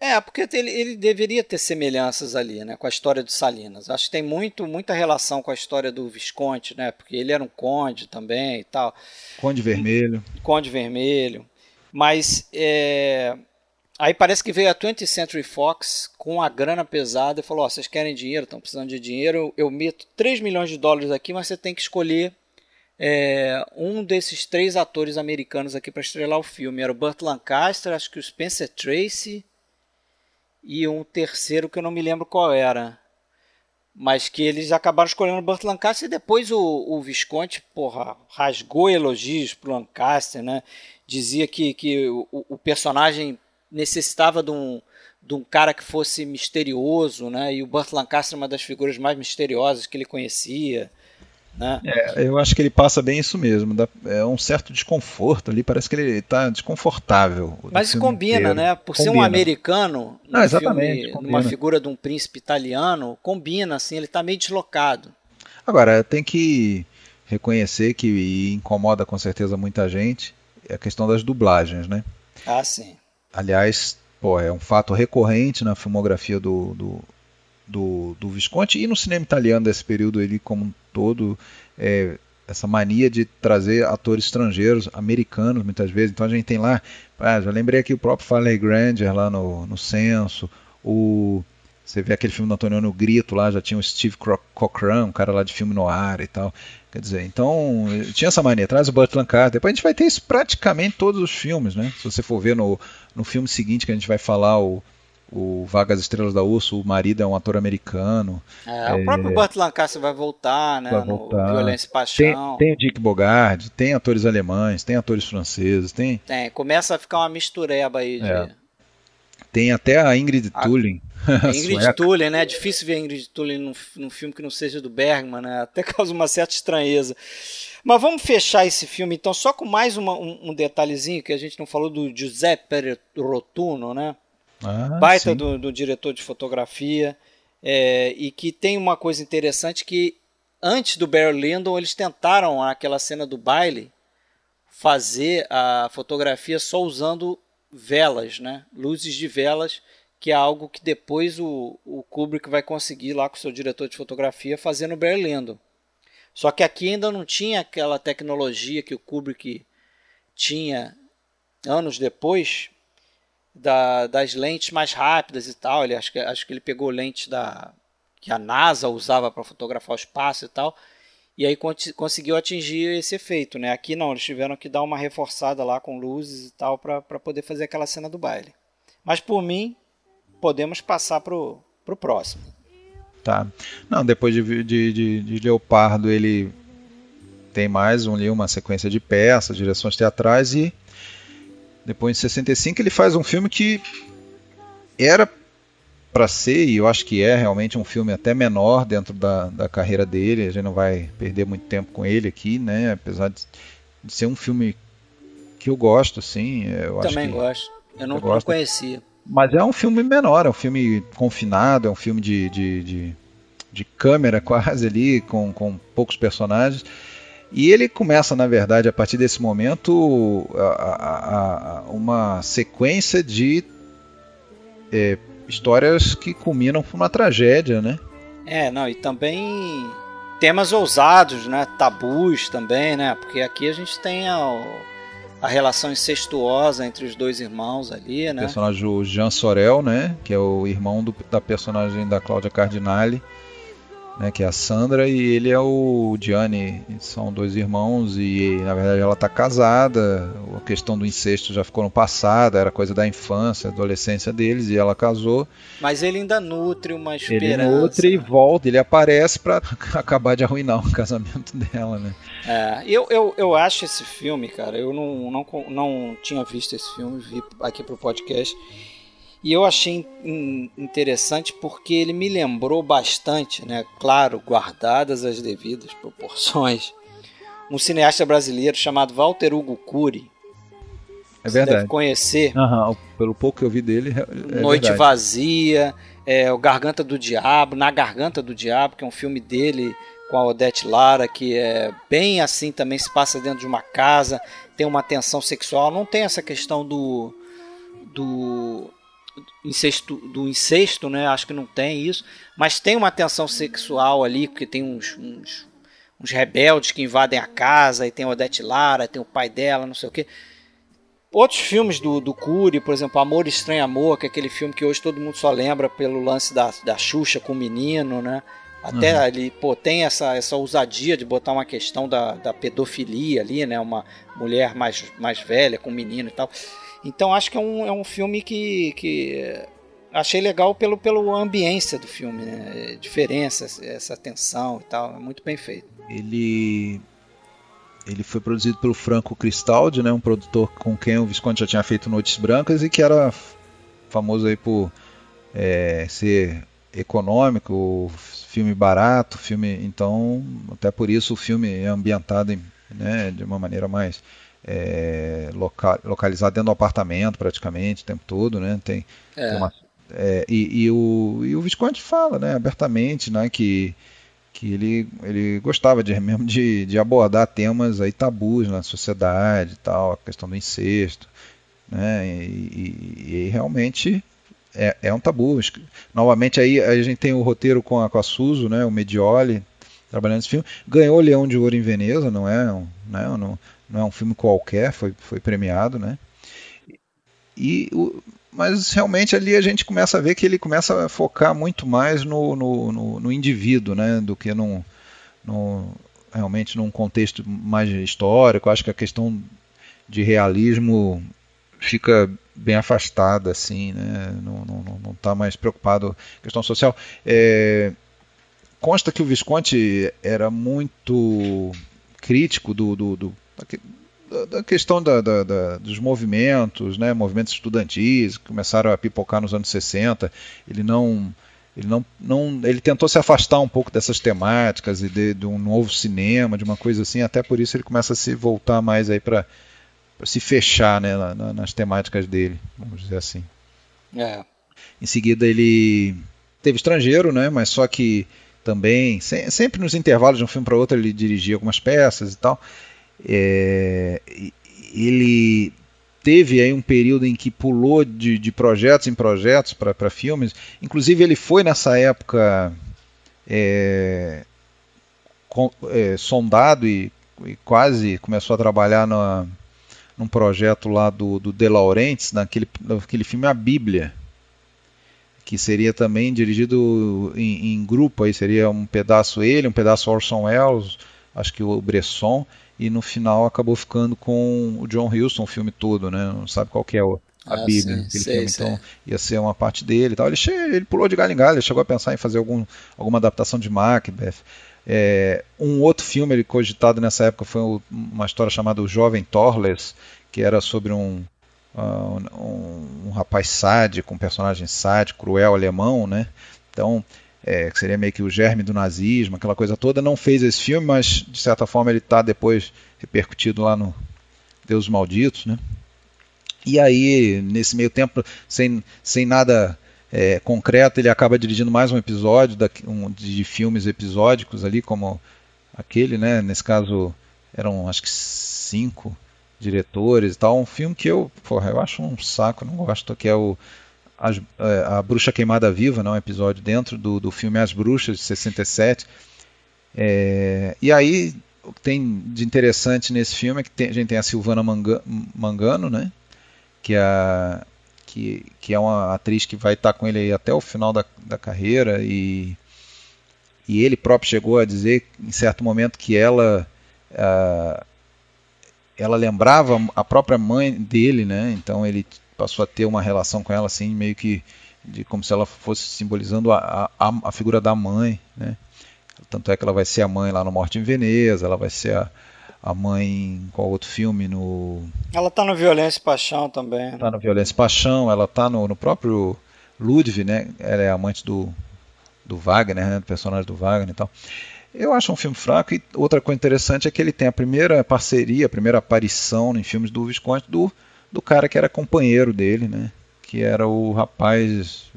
Speaker 1: É, porque ele, ele, deveria ter semelhanças ali, né, com a história do Salinas. Acho que tem muito, muita relação com a história do Visconde, né, porque ele era um conde também e tal.
Speaker 2: Conde Vermelho.
Speaker 1: Conde Vermelho. Mas é... aí parece que veio a 20th Century Fox com a grana pesada e falou: oh, vocês querem dinheiro, estão precisando de dinheiro, eu meto 3 milhões de dólares aqui, mas você tem que escolher é, um desses três atores americanos aqui para estrelar o filme. Era o Burt Lancaster, acho que o Spencer Tracy e um terceiro que eu não me lembro qual era. Mas que eles acabaram escolhendo o Burt Lancaster e depois o, o Visconde, porra, rasgou elogios pro Lancaster, né? Dizia que, que o, o personagem necessitava de um, de um cara que fosse misterioso, né? E o Burt Lancaster é uma das figuras mais misteriosas que ele conhecia. Né?
Speaker 2: É, eu acho que ele passa bem isso mesmo. É um certo desconforto ali, parece que ele está desconfortável.
Speaker 1: Mas combina, inteiro. né? Por combina. ser um americano,
Speaker 2: Não, exatamente,
Speaker 1: filme, uma figura de um príncipe italiano, combina, assim, ele está meio deslocado.
Speaker 2: Agora, tem que reconhecer que incomoda com certeza muita gente é a questão das dublagens, né?
Speaker 1: Ah, sim.
Speaker 2: Aliás, pô, é um fato recorrente na filmografia do, do do, do Visconti e no cinema italiano desse período ele como todo é, essa mania de trazer atores estrangeiros, americanos muitas vezes. Então a gente tem lá, ah, já lembrei aqui o próprio Farley Granger lá no, no Censo, o você vê aquele filme do Antoniano Grito lá, já tinha o Steve Cochran, um cara lá de filme no ar e tal. Quer dizer, então tinha essa mania, traz o Burt Lancaster. Depois a gente vai ter isso praticamente todos os filmes, né? Se você for ver no, no filme seguinte que a gente vai falar, o, o Vagas Estrelas da Urso, o marido é um ator americano.
Speaker 1: É, o próprio Burt Lancaster vai voltar, né? Vai voltar. No Violência e Paixão.
Speaker 2: Tem, tem, o Dick Bogard, tem atores alemães, tem atores franceses, tem.
Speaker 1: Tem, começa a ficar uma mistureba aí de. É.
Speaker 2: Tem até a Ingrid a... Tulin.
Speaker 1: Ingrid Tulin, né? É difícil ver a Ingrid Tulin num, num filme que não seja do Bergman, né? Até causa uma certa estranheza. Mas vamos fechar esse filme então só com mais uma, um, um, detalhezinho que a gente não falou do Giuseppe Rotuno, né? Ah, Baita do, do, diretor de fotografia é, e que tem uma coisa interessante que antes do Barry Lyndon eles tentaram aquela cena do baile fazer a fotografia só usando velas, né? Luzes de velas, que é algo que depois o, o Kubrick vai conseguir lá com o seu diretor de fotografia fazer no Barry Lyndon. Só que aqui ainda não tinha aquela tecnologia que o Kubrick tinha anos depois da, das lentes mais rápidas e tal. Ele, acho, que, acho que ele pegou lente da, que a NASA usava para fotografar o espaço e tal. E aí conseguiu atingir esse efeito. Né? Aqui não, eles tiveram que dar uma reforçada lá com luzes e tal para poder fazer aquela cena do baile. Mas por mim, podemos passar para o próximo.
Speaker 2: Tá. Não, depois de, de, de, de Leopardo ele tem mais um, uma sequência de peças, direções teatrais e depois em 65 ele faz um filme que era para ser, e eu acho que é realmente um filme até menor dentro da, da carreira dele, a gente não vai perder muito tempo com ele aqui, né? Apesar de, de ser um filme que eu gosto, assim. Eu
Speaker 1: Também
Speaker 2: que,
Speaker 1: gosto. Eu não, não conhecia.
Speaker 2: Mas é um filme menor, é um filme confinado, é um filme de, de, de, de câmera quase ali, com, com poucos personagens. E ele começa, na verdade, a partir desse momento, a, a, a uma sequência de é, histórias que culminam com uma tragédia, né?
Speaker 1: É, não, e também temas ousados, né? Tabus também, né? Porque aqui a gente tem a, a relação incestuosa entre os dois irmãos ali, né?
Speaker 2: O personagem o Jean Sorel, né? Que é o irmão do, da personagem da Cláudia Cardinale né, que é a Sandra, e ele é o Gianni. São dois irmãos e, na verdade, ela está casada. A questão do incesto já ficou no passado, era coisa da infância, adolescência deles, e ela casou.
Speaker 1: Mas ele ainda nutre uma esperança.
Speaker 2: Ele nutre e volta, ele aparece para acabar de arruinar o casamento dela, né?
Speaker 1: É, eu, eu, eu acho esse filme, cara, eu não, não, não tinha visto esse filme, vi aqui pro podcast. E eu achei interessante porque ele me lembrou bastante, né? Claro, guardadas as devidas proporções, um cineasta brasileiro chamado Walter Hugo Cury.
Speaker 2: É verdade. Você deve
Speaker 1: conhecer.
Speaker 2: Uhum, pelo pouco que eu vi dele.
Speaker 1: É Noite verdade. Vazia, é, o Garganta do Diabo, Na Garganta do Diabo, que é um filme dele com a Odete Lara, que é bem assim também, se passa dentro de uma casa, tem uma tensão sexual, não tem essa questão do, do incesto, do incesto, né? Acho que não tem isso, mas tem uma tensão sexual ali, porque tem uns, uns, uns rebeldes que invadem a casa, e tem Odete Lara, tem o pai dela, não sei o que. Outros filmes do, do Cury, por exemplo, Amor Estranho Amor, que é aquele filme que hoje todo mundo só lembra pelo lance da, da Xuxa com o menino, né? Até uhum. ali, pô, tem essa, essa ousadia de botar uma questão da, da pedofilia ali, né? Uma mulher mais, mais velha com um menino e tal. Então acho que é um, é um filme que, que achei legal pelo, pelo ambiência do filme, né? Diferença, essa tensão e tal, é muito bem feito.
Speaker 2: Ele ele foi produzido pelo Franco Cristaldi, né, um produtor com quem o Visconde já tinha feito Noites Brancas e que era famoso aí por é, ser econômico, filme barato, filme, então até por isso o filme é ambientado em, né, de uma maneira mais é, local, localizado dentro do apartamento praticamente o tempo todo, né? Tem, é. tem uma, é, e, e, o, e o Visconde fala, né, abertamente, né, que que ele, ele gostava de, mesmo de, de abordar temas aí tabus na sociedade e tal, a questão do incesto, né, e, e, e realmente é, é, um tabu. Novamente aí a gente tem o roteiro com a, com a Suzo, né, o Medioli, trabalhando nesse filme, ganhou o Leão de Ouro em Veneza, não é, um, né, não, não é um filme qualquer, foi, foi premiado, né? E o, mas realmente ali a gente começa a ver que ele começa a focar muito mais no, no, no, no indivíduo, né? Do que num, no, realmente num contexto mais histórico. Acho que a questão de realismo fica bem afastada, assim, né? não, não, não tá mais preocupado com questão social. É, consta que o Visconti era muito crítico do, do, do da questão da, da, da, dos movimentos, né, movimentos estudantis que começaram a pipocar nos anos 60. Ele não, ele não, não, ele tentou se afastar um pouco dessas temáticas e de, de um novo cinema, de uma coisa assim. Até por isso ele começa a se voltar mais aí para se fechar, né, na, nas temáticas dele, vamos dizer assim.
Speaker 1: É.
Speaker 2: Em seguida ele teve estrangeiro, né, mas só que também sempre nos intervalos de um filme para outro ele dirigia algumas peças e tal. É, ele teve aí um período em que pulou de, de projetos em projetos para filmes. Inclusive ele foi nessa época é, com, é, sondado e, e, quase começou a trabalhar na, num projeto lá do, do De Laurentiis, naquele, naquele filme A Bíblia, que seria também dirigido em, em grupo, aí seria um pedaço ele, um pedaço Orson Welles, acho que o Bresson, e no final acabou ficando com o John Huston o filme todo, né? Não sabe qual que é o, a ah, Bíblia sim, sei, filme, sei. então ia ser uma parte dele e tal. Ele, che... ele pulou de galho em galho, ele chegou a pensar em fazer algum, alguma adaptação de Macbeth. É, um outro filme ele cogitado nessa época foi uma história chamada O Jovem Torles, que era sobre um, uh, um, um rapaz sádico, um personagem sádico, cruel alemão, né? Então é, que seria meio que o germe do nazismo, aquela coisa toda, não fez esse filme, mas de certa forma ele está depois repercutido lá no Deus Malditos, né? E aí, nesse meio tempo, sem, sem nada é, concreto, ele acaba dirigindo mais um episódio da, um, de filmes episódicos ali, como aquele, né? Nesse caso, eram acho que cinco diretores e tal. Um filme que eu, porra, eu acho um saco, não gosto, que é o as, é, a Bruxa Queimada Viva, né, um episódio dentro do, do filme As Bruxas, de 67. É, e aí, o que tem de interessante nesse filme é que tem, a gente tem a Silvana Mangano, né, que, é que, que é uma atriz que vai estar com ele até o final da, da carreira e, e ele próprio chegou a dizer em certo momento que ela ela lembrava a própria mãe dele, né? Então ele passou a ter uma relação com ela assim, meio que de como se ela fosse simbolizando a, a, a figura da mãe, né? Tanto é que ela vai ser a mãe lá no Morte em Veneza, ela vai ser a, a mãe em qual outro filme? No...
Speaker 1: Ela tá no Violência e Paixão também.
Speaker 2: Né? Tá no Violência e Paixão, ela tá no, no próprio Ludwig, né? Ela é amante do, do Wagner, né? Do personagem do Wagner e tal. Eu acho um filme fraco e outra coisa interessante é que ele tem a primeira parceria, a primeira aparição em filmes do Visconti do do cara que era companheiro dele, né? Que era o rapaz,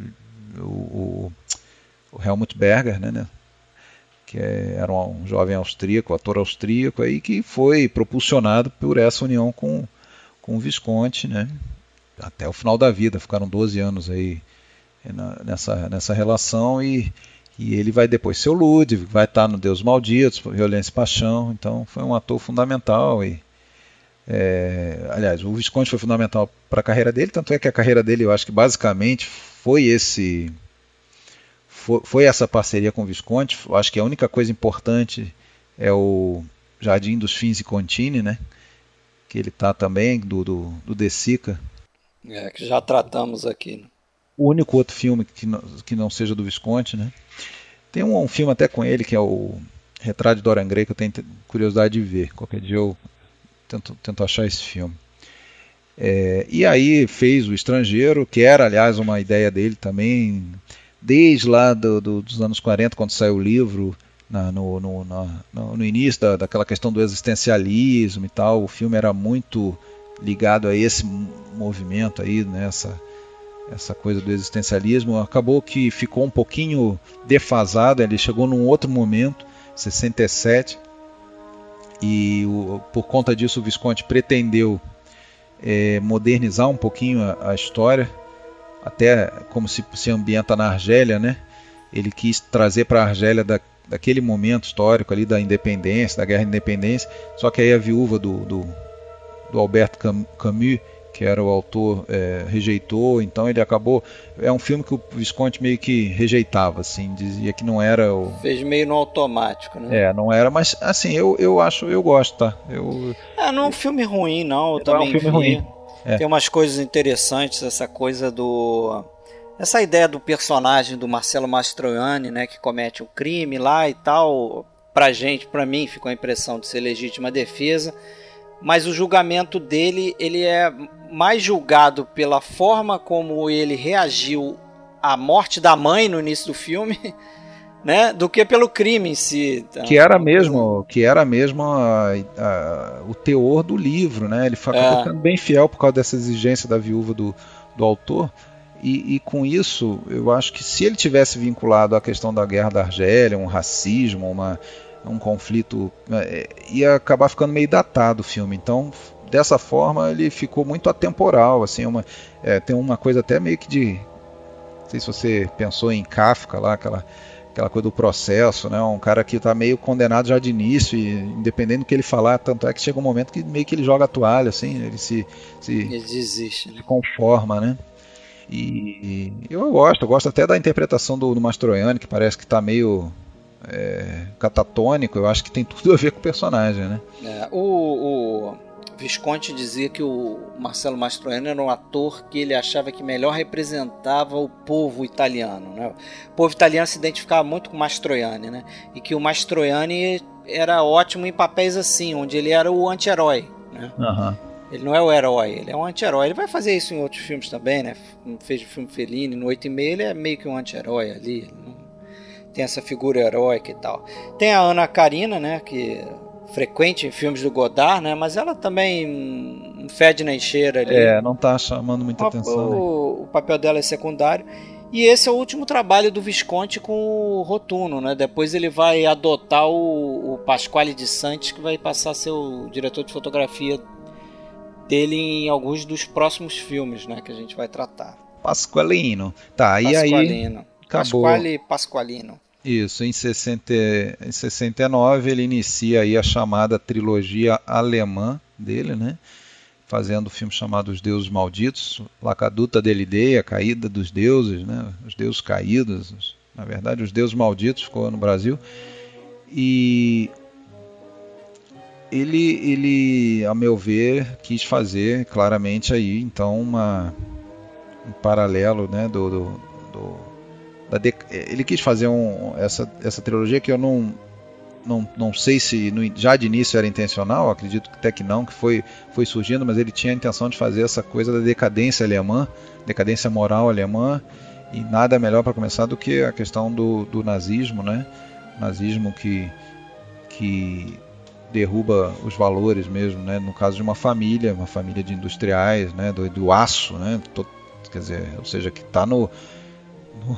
Speaker 2: o, o, Helmut Berger, né? né? Que é, era um jovem austríaco, ator austríaco aí que foi propulsionado por essa união com, com o Visconti, né? Até o final da vida, ficaram 12 anos aí nessa, nessa relação e, e ele vai depois ser o Ludwig, vai estar no Deus Malditos, Violência e Paixão, então foi um ator fundamental e é, aliás, o Visconti foi fundamental para a carreira dele, tanto é que a carreira dele, eu acho que basicamente foi esse foi, foi, essa parceria com o Visconti. Eu acho que a única coisa importante é o Jardim dos Fins e Contini, né? Que ele tá também do do, do De Sica.
Speaker 1: É, que já tratamos aqui. Né?
Speaker 2: O único outro filme que não, que não seja do Visconti, né? Tem um, um filme até com ele que é o Retrato de Dorian Gray que eu tenho curiosidade de ver. Qualquer dia eu tento, tento achar esse filme. É, e aí fez O Estrangeiro, que era, aliás, uma ideia dele também, desde lá do, do, dos anos 40, quando saiu o livro, na, no, no, na, no, início da, daquela questão do existencialismo e tal, o filme era muito ligado a esse movimento aí, nessa né, essa coisa do existencialismo. Acabou que ficou um pouquinho defasado, ele chegou num outro momento, 67, e o, por conta disso o Visconti pretendeu é, modernizar um pouquinho a, a, história, até como se, se ambienta na Argélia, né? Ele quis trazer para a Argélia da, daquele momento histórico ali da independência, da guerra de independência, só que aí a viúva do, do, do Alberto Camus que era o autor, é, rejeitou, então ele acabou. É um filme que o Visconti meio que rejeitava, assim, dizia que não era o.
Speaker 1: Fez meio no automático, né?
Speaker 2: É, não era, mas assim, eu, eu acho, eu gosto, tá? Eu,
Speaker 1: ah, não é um filme ruim, não, eu também. É um filme vi. ruim. É. Tem umas coisas interessantes, essa coisa do. Essa ideia do personagem do Marcelo Mastroianni, né, que comete o um crime lá e tal, pra gente, pra mim, ficou a impressão de ser legítima defesa, mas o julgamento dele, ele é mais julgado pela forma como ele reagiu à morte da mãe no início do filme né, do que pelo crime em si.
Speaker 2: Então, que era mesmo, que era mesmo a, a, o teor do livro, né? Ele foi é. ficando bem fiel por causa dessa exigência da viúva do, do autor. E, e, com isso, eu acho que se ele tivesse vinculado à questão da guerra da Argélia, um racismo, uma, um conflito, é, ia acabar ficando meio datado o filme. Então, dessa forma, ele ficou muito atemporal. Assim, uma, é, tem uma coisa até meio que de. Não sei se você pensou em Kafka lá, aquela aquela coisa do processo, né? Um cara que está meio condenado já de início e independente do que ele falar, tanto é que chega um momento que meio que ele joga a toalha, assim, ele se, se
Speaker 1: ele desiste, né?
Speaker 2: se conforma, né? E, eu gosto, eu gosto até da interpretação do, do Mastroianni, que parece que está meio é, catatônico. Eu acho que tem tudo a ver com o personagem, né?
Speaker 1: É, o, o Visconti dizia que o Marcelo Mastroianni era um ator que ele achava que melhor representava o povo italiano. Né? O povo italiano se identificava muito com Mastroianni, né? e que o Mastroianni era ótimo em papéis assim, onde ele era o anti-herói. Né?
Speaker 2: Uhum.
Speaker 1: Ele não é o herói, ele é um anti-herói. Ele vai fazer isso em outros filmes também, né? Fez o filme Fellini, no 8 e meio ele é meio que um anti-herói ali. Tem essa figura heróica e tal. Tem a Ana Karina, né? Que frequente em filmes do Godard, né? Mas ela também fede na encheira ali.
Speaker 2: É, não tá chamando muita o, atenção.
Speaker 1: O, né? o, papel dela é secundário. E esse é o último trabalho do Visconti com o Rotuno, né? Depois ele vai adotar o, o Pasquale de Santos, que vai passar a ser o diretor de fotografia dele em alguns dos próximos filmes, né? Que a gente vai tratar.
Speaker 2: Pasqualino. Tá, Pasqualino. e aí...
Speaker 1: Acabou. Pasquale Pasqualino.
Speaker 2: Isso, em, 60, em 69 ele inicia aí a chamada trilogia alemã dele, né? Fazendo o um filme chamado Os Deuses Malditos, La Caduta dell'Idea, a Caída dos Deuses, né? Os Deuses Caídos, na verdade os Deuses Malditos ficou no Brasil. E ele, ele, a meu ver, quis fazer claramente aí então uma, um paralelo né, do, do, do ele quis fazer um, essa, essa trilogia que eu não, não, não sei se no, já de início era intencional, acredito até que não, que foi, foi surgindo, mas ele tinha a intenção de fazer essa coisa da decadência alemã, decadência moral alemã, e nada melhor para começar do que a questão do, do nazismo, né? nazismo que, que derruba os valores mesmo, né? no caso de uma família, uma família de industriais, né? do, do aço, né? quer dizer, ou seja, que está no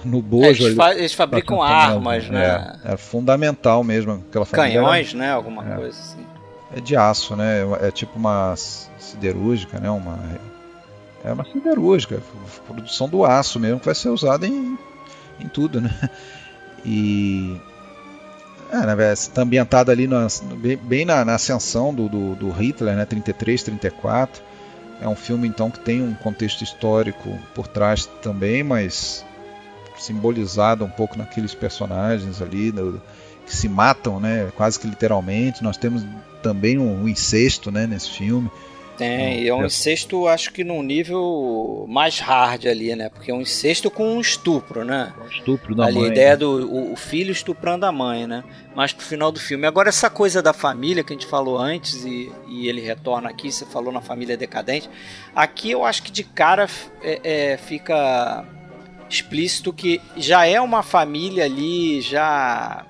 Speaker 2: no, bojo. É,
Speaker 1: eles, fa eles, fabricam armas, né?
Speaker 2: É, é, fundamental mesmo. Aquela
Speaker 1: Canhões, né? Alguma é, coisa assim.
Speaker 2: É de aço, né? É tipo uma siderúrgica, né? Uma, é uma siderúrgica, produção do aço mesmo, que vai ser usada em, em tudo, né? E. É, né, está ambientado ali na, bem na, na ascensão do, do, do, Hitler, né? 33, 34. É um filme então que tem um contexto histórico por trás também, mas simbolizada um pouco naqueles personagens ali no, que se matam, né? Quase que literalmente. Nós temos também um, um incesto, né? Nesse filme.
Speaker 1: Tem, e é um incesto, acho que num nível mais hard ali, né? Porque é um incesto com um estupro, né?
Speaker 2: Um estupro da
Speaker 1: ali,
Speaker 2: mãe.
Speaker 1: A ideia né? do o, o, filho estuprando a mãe, né? Mais pro final do filme. Agora, essa coisa da família que a gente falou antes e, e ele retorna aqui, você falou na família decadente. Aqui eu acho que de cara é, é, fica explícito que já é uma família ali, já.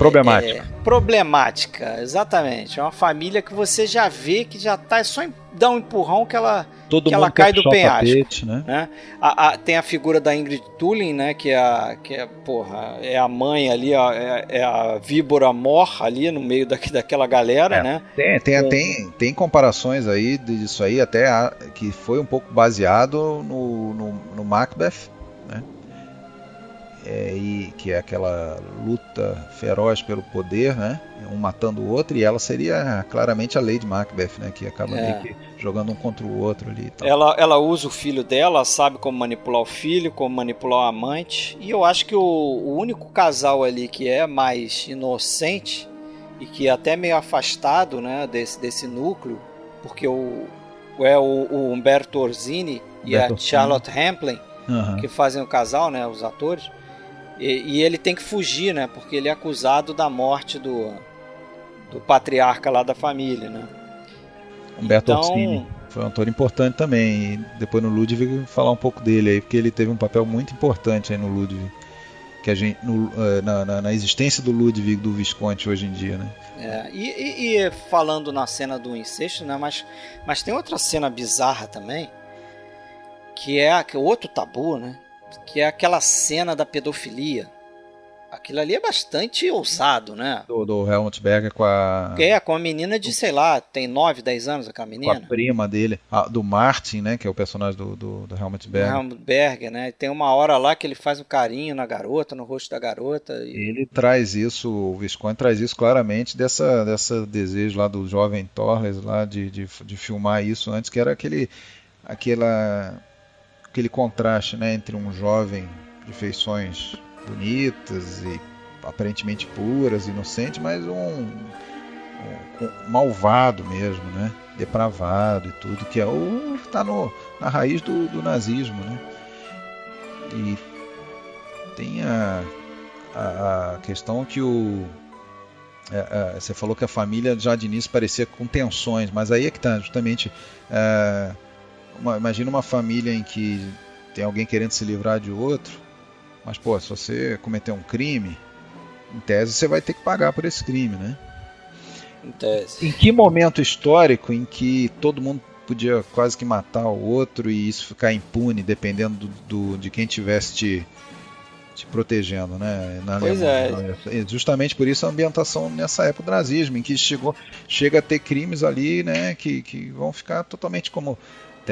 Speaker 2: Problemática. É,
Speaker 1: problemática, exatamente. É uma família que você já vê que já tá. É só dar um empurrão que ela,
Speaker 2: Todo
Speaker 1: que ela cai do penhasco.
Speaker 2: Tapete, né?
Speaker 1: né? A, a, tem a figura da Ingrid Tulin, né? Que é a, que é, porra, é a mãe ali, a, é, é, a víbora mor ali no meio da, daquela galera, é, né?
Speaker 2: Tem, tem, tem, tem comparações aí disso aí, até a, que foi um pouco baseado no, no, no Macbeth é, e que é aquela luta feroz pelo poder, né? Um matando o outro, e ela seria claramente a Lady Macbeth, né? Que acaba é. jogando um contra o outro ali.
Speaker 1: Ela, ela usa o filho dela, sabe como manipular o filho, como manipular o amante. E eu acho que o, o único casal ali que é mais inocente e que é até meio afastado, né? Desse, desse núcleo, porque o, é o, o Humberto Orzini e a Charlotte Rampling, uhum. que fazem o casal, né, os atores. E, e, ele tem que fugir, né, porque ele é acusado da morte do, do patriarca lá da família, né.
Speaker 2: Humberto então, Orsini foi um ator importante também. E depois no Ludwig falar um pouco dele aí, porque ele teve um papel muito importante aí no Ludwig que a gente no, eh, na, na, na, existência do Ludwig do Visconti hoje em dia, né?
Speaker 1: É, e, e, e, falando na cena do incesto, né? Mas, mas tem outra cena bizarra também, que é, que é outro tabu, né? Que é aquela cena da pedofilia. Aquilo ali é bastante ousado, né?
Speaker 2: Do, do Helmut Berger com a.
Speaker 1: É, com a menina de, sei lá, tem 9, 10 anos aquela menina.
Speaker 2: Com a prima dele, a, do Martin, né? Que é o personagem do, do, do Helmut Berger.
Speaker 1: Helmut Berger, né? Tem uma hora lá que ele faz um carinho na garota, no rosto da garota. E...
Speaker 2: Ele traz isso, o Visconde traz isso claramente dessa, dessa desejo lá do jovem Torres lá de, de, de filmar isso antes, que era aquele, aquela, aquele contraste, né? Entre um jovem de feições bonitas e aparentemente puras, inocentes, mas um, um, um, malvado mesmo, né? Depravado e tudo, que é o está na raiz do, do, nazismo, né? E tem a, a, a questão que o é, é, você falou que a família já de início parecia com tensões, mas aí é que está justamente é, uma, imagina uma família em que tem alguém querendo se livrar de outro mas, pô, se você cometer um crime, em tese você vai ter que pagar por esse crime, né?
Speaker 1: Em tese.
Speaker 2: Em que momento histórico em que todo mundo podia quase que matar o outro e isso ficar impune, dependendo do, do de quem tivesse te, te protegendo, né?
Speaker 1: Na pois é.
Speaker 2: Justamente por isso a ambientação nessa época do nazismo, em que chegou, chega a ter crimes ali, né, que, que vão ficar totalmente como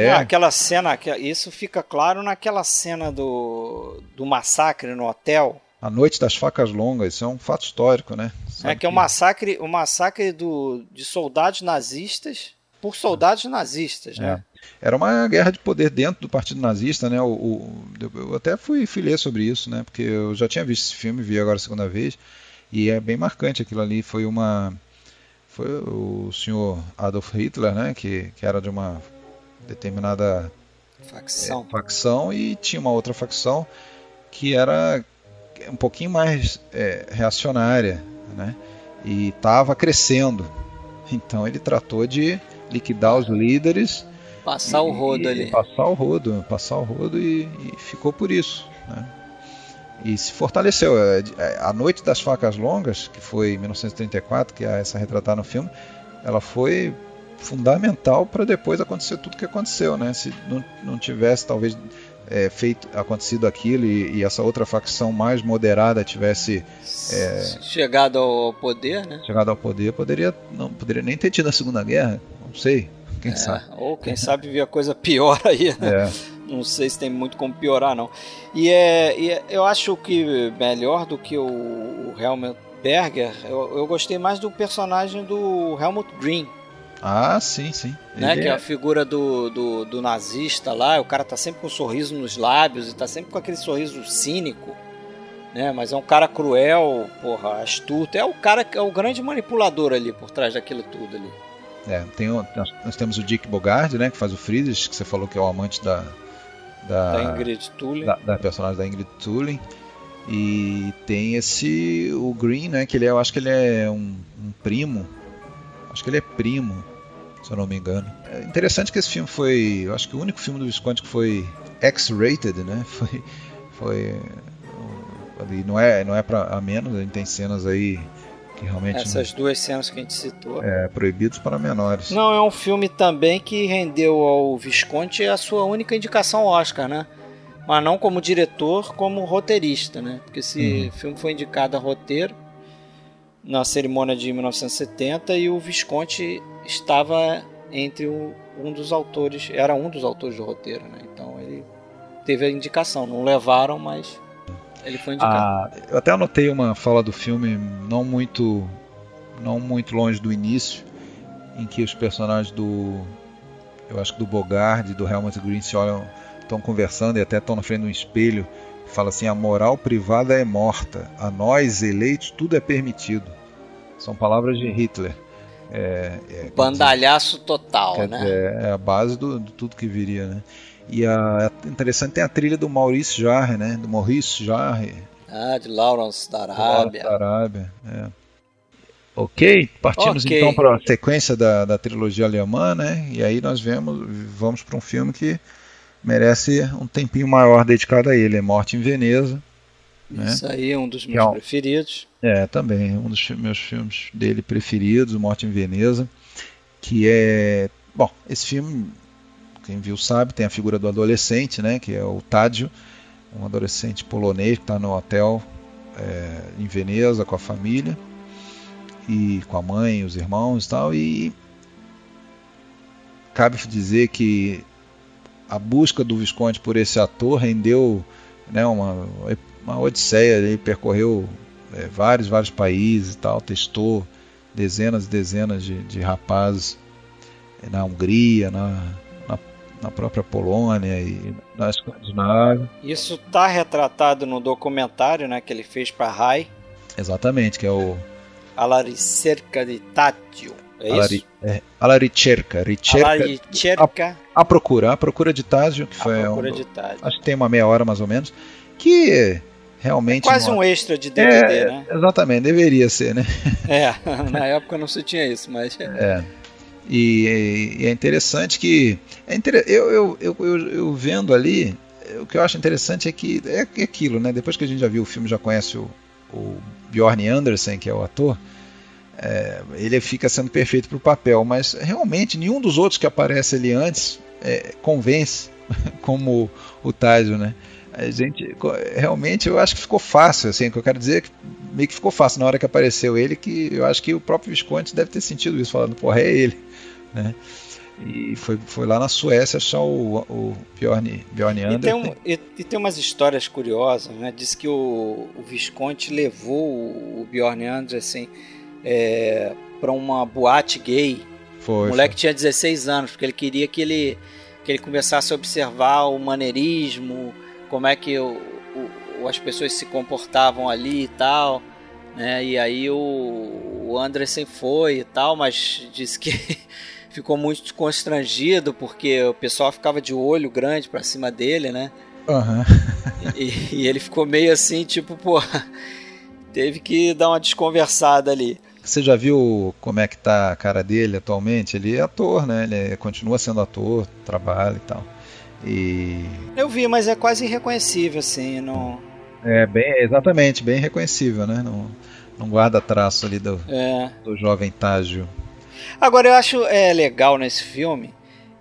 Speaker 1: até... É, aquela cena, isso fica claro naquela cena do, do massacre no hotel.
Speaker 2: A Noite das Facas Longas, isso é um fato histórico, né?
Speaker 1: Sabe é que é o um massacre, um massacre do, de soldados nazistas por soldados nazistas, né?
Speaker 2: É. Era uma guerra de poder dentro do Partido Nazista, né? O, o, eu até fui, ler sobre isso, né? Porque eu já tinha visto esse filme, vi agora a segunda vez, e é bem marcante aquilo ali. Foi uma, foi o senhor Adolf Hitler, né? Que, que era de uma determinada
Speaker 1: facção.
Speaker 2: É, facção e tinha uma outra facção que era um pouquinho mais é, reacionária, né? E estava crescendo. Então ele tratou de liquidar os líderes,
Speaker 1: passar e, o rodo ali,
Speaker 2: passar o rodo, passar o rodo e, e ficou por isso, né? E se fortaleceu. É, é, a Noite das Facas Longas, que foi em 1934, que é essa retratada no filme, ela foi fundamental para depois acontecer tudo que aconteceu, né? Se não, não tivesse talvez é, feito acontecido aquilo e, e, essa outra facção mais moderada tivesse
Speaker 1: é, chegado ao poder, né?
Speaker 2: Chegado ao poder, poderia não poderia nem ter tido a Segunda Guerra, não sei, quem é, sabe.
Speaker 1: Ou quem sabe vir a coisa pior aí. Né? É. Não sei se tem muito como piorar não. E é, e é, eu acho que melhor do que o, o Helmut Berger, eu, eu gostei mais do personagem do Helmut Green
Speaker 2: ah, sim, sim.
Speaker 1: Né? Que é a figura do, do, do, nazista lá, o cara tá sempre com um sorriso nos lábios e tá sempre com aquele sorriso cínico, né? Mas é um cara cruel, porra, astuto. É o cara que é o grande manipulador ali por trás daquilo tudo ali.
Speaker 2: É, tem, nós temos o Dick Bogard, né? Que faz o Friedrich, que você falou que é o amante da. Da,
Speaker 1: da Ingrid Tulin.
Speaker 2: Da, da, personagem da Ingrid Tulin. E tem esse. O Green, né? Que ele é, eu acho que ele é um, um primo Acho que ele é primo, se eu não me engano. É interessante que esse filme foi, eu acho que o único filme do Visconti que foi X-rated, né? Foi, foi ali não é, não é para a menos, a gente tem cenas aí que realmente
Speaker 1: essas não, duas cenas que a gente citou.
Speaker 2: É, proibidos para menores.
Speaker 1: Não, é um filme também que rendeu ao Visconti a sua única indicação Oscar, né? Mas não como diretor, como roteirista, né? Porque esse uhum. filme foi indicado a roteiro na cerimônia de 1970 e o Visconti estava entre o, um dos autores, era um dos autores do roteiro, né? Então ele teve a indicação, não levaram, mas ele foi indicado. Ah,
Speaker 2: eu até anotei uma fala do filme não muito não muito longe do início, em que os personagens do eu acho que do Bogard do Helmut Green se olham, estão conversando e até estão na frente de um espelho fala assim: a moral privada é morta, a nós eleitos tudo é permitido. São palavras de Hitler. É, é,
Speaker 1: Bandalhaço total, né?
Speaker 2: Dizer, é a base do, de tudo que viria, né? E a, é interessante tem a trilha do Maurice Jarre, né? Do Maurice Jarre.
Speaker 1: Ah, de Lawrence da Arábia. Lawrence
Speaker 2: da Arábia, é. Ok, partimos okay. então para a sequência da, da trilogia alemã, né? E aí nós vemos, vamos para um filme que merece um tempinho maior dedicado a ele, é Morte em Veneza.
Speaker 1: Né? Isso aí é um dos meus é um, preferidos.
Speaker 2: É, também, um dos meus filmes dele preferidos, Morte em Veneza, que é, bom, esse filme, quem viu sabe, tem a figura do adolescente, né? Que é o Tadio, um adolescente polonês que está no hotel é, em Veneza com a família e com a mãe, os irmãos e tal, e cabe dizer que a busca do Visconde por esse ator rendeu né, uma, uma odisseia, ele percorreu é, vários, vários países e tal, testou dezenas e dezenas de, de rapazes na Hungria, na, na, na, própria Polônia e na Escandinávia.
Speaker 1: Isso está retratado no documentário né, que ele fez para a RAI.
Speaker 2: Exatamente, que é o
Speaker 1: a la ricerca di Tátil. É
Speaker 2: alla,
Speaker 1: isso?
Speaker 2: É, alla ricerca. ricerca,
Speaker 1: alla ricerca.
Speaker 2: A, a, procura, a procura de Tátil, que foi.
Speaker 1: procura um, de Tátil.
Speaker 2: Acho que tem uma meia hora mais ou menos. Que realmente.
Speaker 1: É quase um extra de DVD,
Speaker 2: é,
Speaker 1: né?
Speaker 2: Exatamente, deveria ser, né?
Speaker 1: É, na época não se tinha isso, mas.
Speaker 2: É. E, e é interessante que. É inter... eu, eu, eu, eu, eu vendo ali, o que eu acho interessante é que é, é aquilo, né? Depois que a gente já viu o filme, já conhece o, o Bjorn Andersen, que é o ator, é, ele fica sendo perfeito para o papel, mas realmente nenhum dos outros que aparece ali antes é, convence como o Taisio, né? A gente realmente eu acho que ficou fácil, assim, que eu quero dizer é que meio que ficou fácil na hora que apareceu ele, que eu acho que o próprio Visconde deve ter sentido isso, falando, porra, é ele, né? E foi, foi lá na Suécia achar o, o Bjorn, Bjorn Andersen.
Speaker 1: E tem, um, e, e tem umas histórias curiosas, né? Diz que o, o Visconde levou o, o Bjorn Andersen é, para uma boate gay.
Speaker 2: Foi,
Speaker 1: o moleque
Speaker 2: foi.
Speaker 1: tinha 16 anos, porque ele queria que ele, que ele começasse a observar o maneirismo, como é que o, o, as pessoas se comportavam ali e tal. Né? E aí o, o Andersen foi e tal, mas disse que ficou muito constrangido porque o pessoal ficava de olho grande para cima dele, né?
Speaker 2: Uhum.
Speaker 1: e, e, ele ficou meio assim, tipo, pô, teve que dar uma desconversada ali.
Speaker 2: Você já viu como é que tá a cara dele atualmente? Ele é ator, né? Ele é, continua sendo ator, trabalha e tal. E
Speaker 1: eu vi, mas é quase irreconhecível assim, não.
Speaker 2: É bem, exatamente, bem reconhecível, né? Não, não guarda traço ali do,
Speaker 1: é.
Speaker 2: do jovem Tágio.
Speaker 1: Agora, eu acho é, legal nesse filme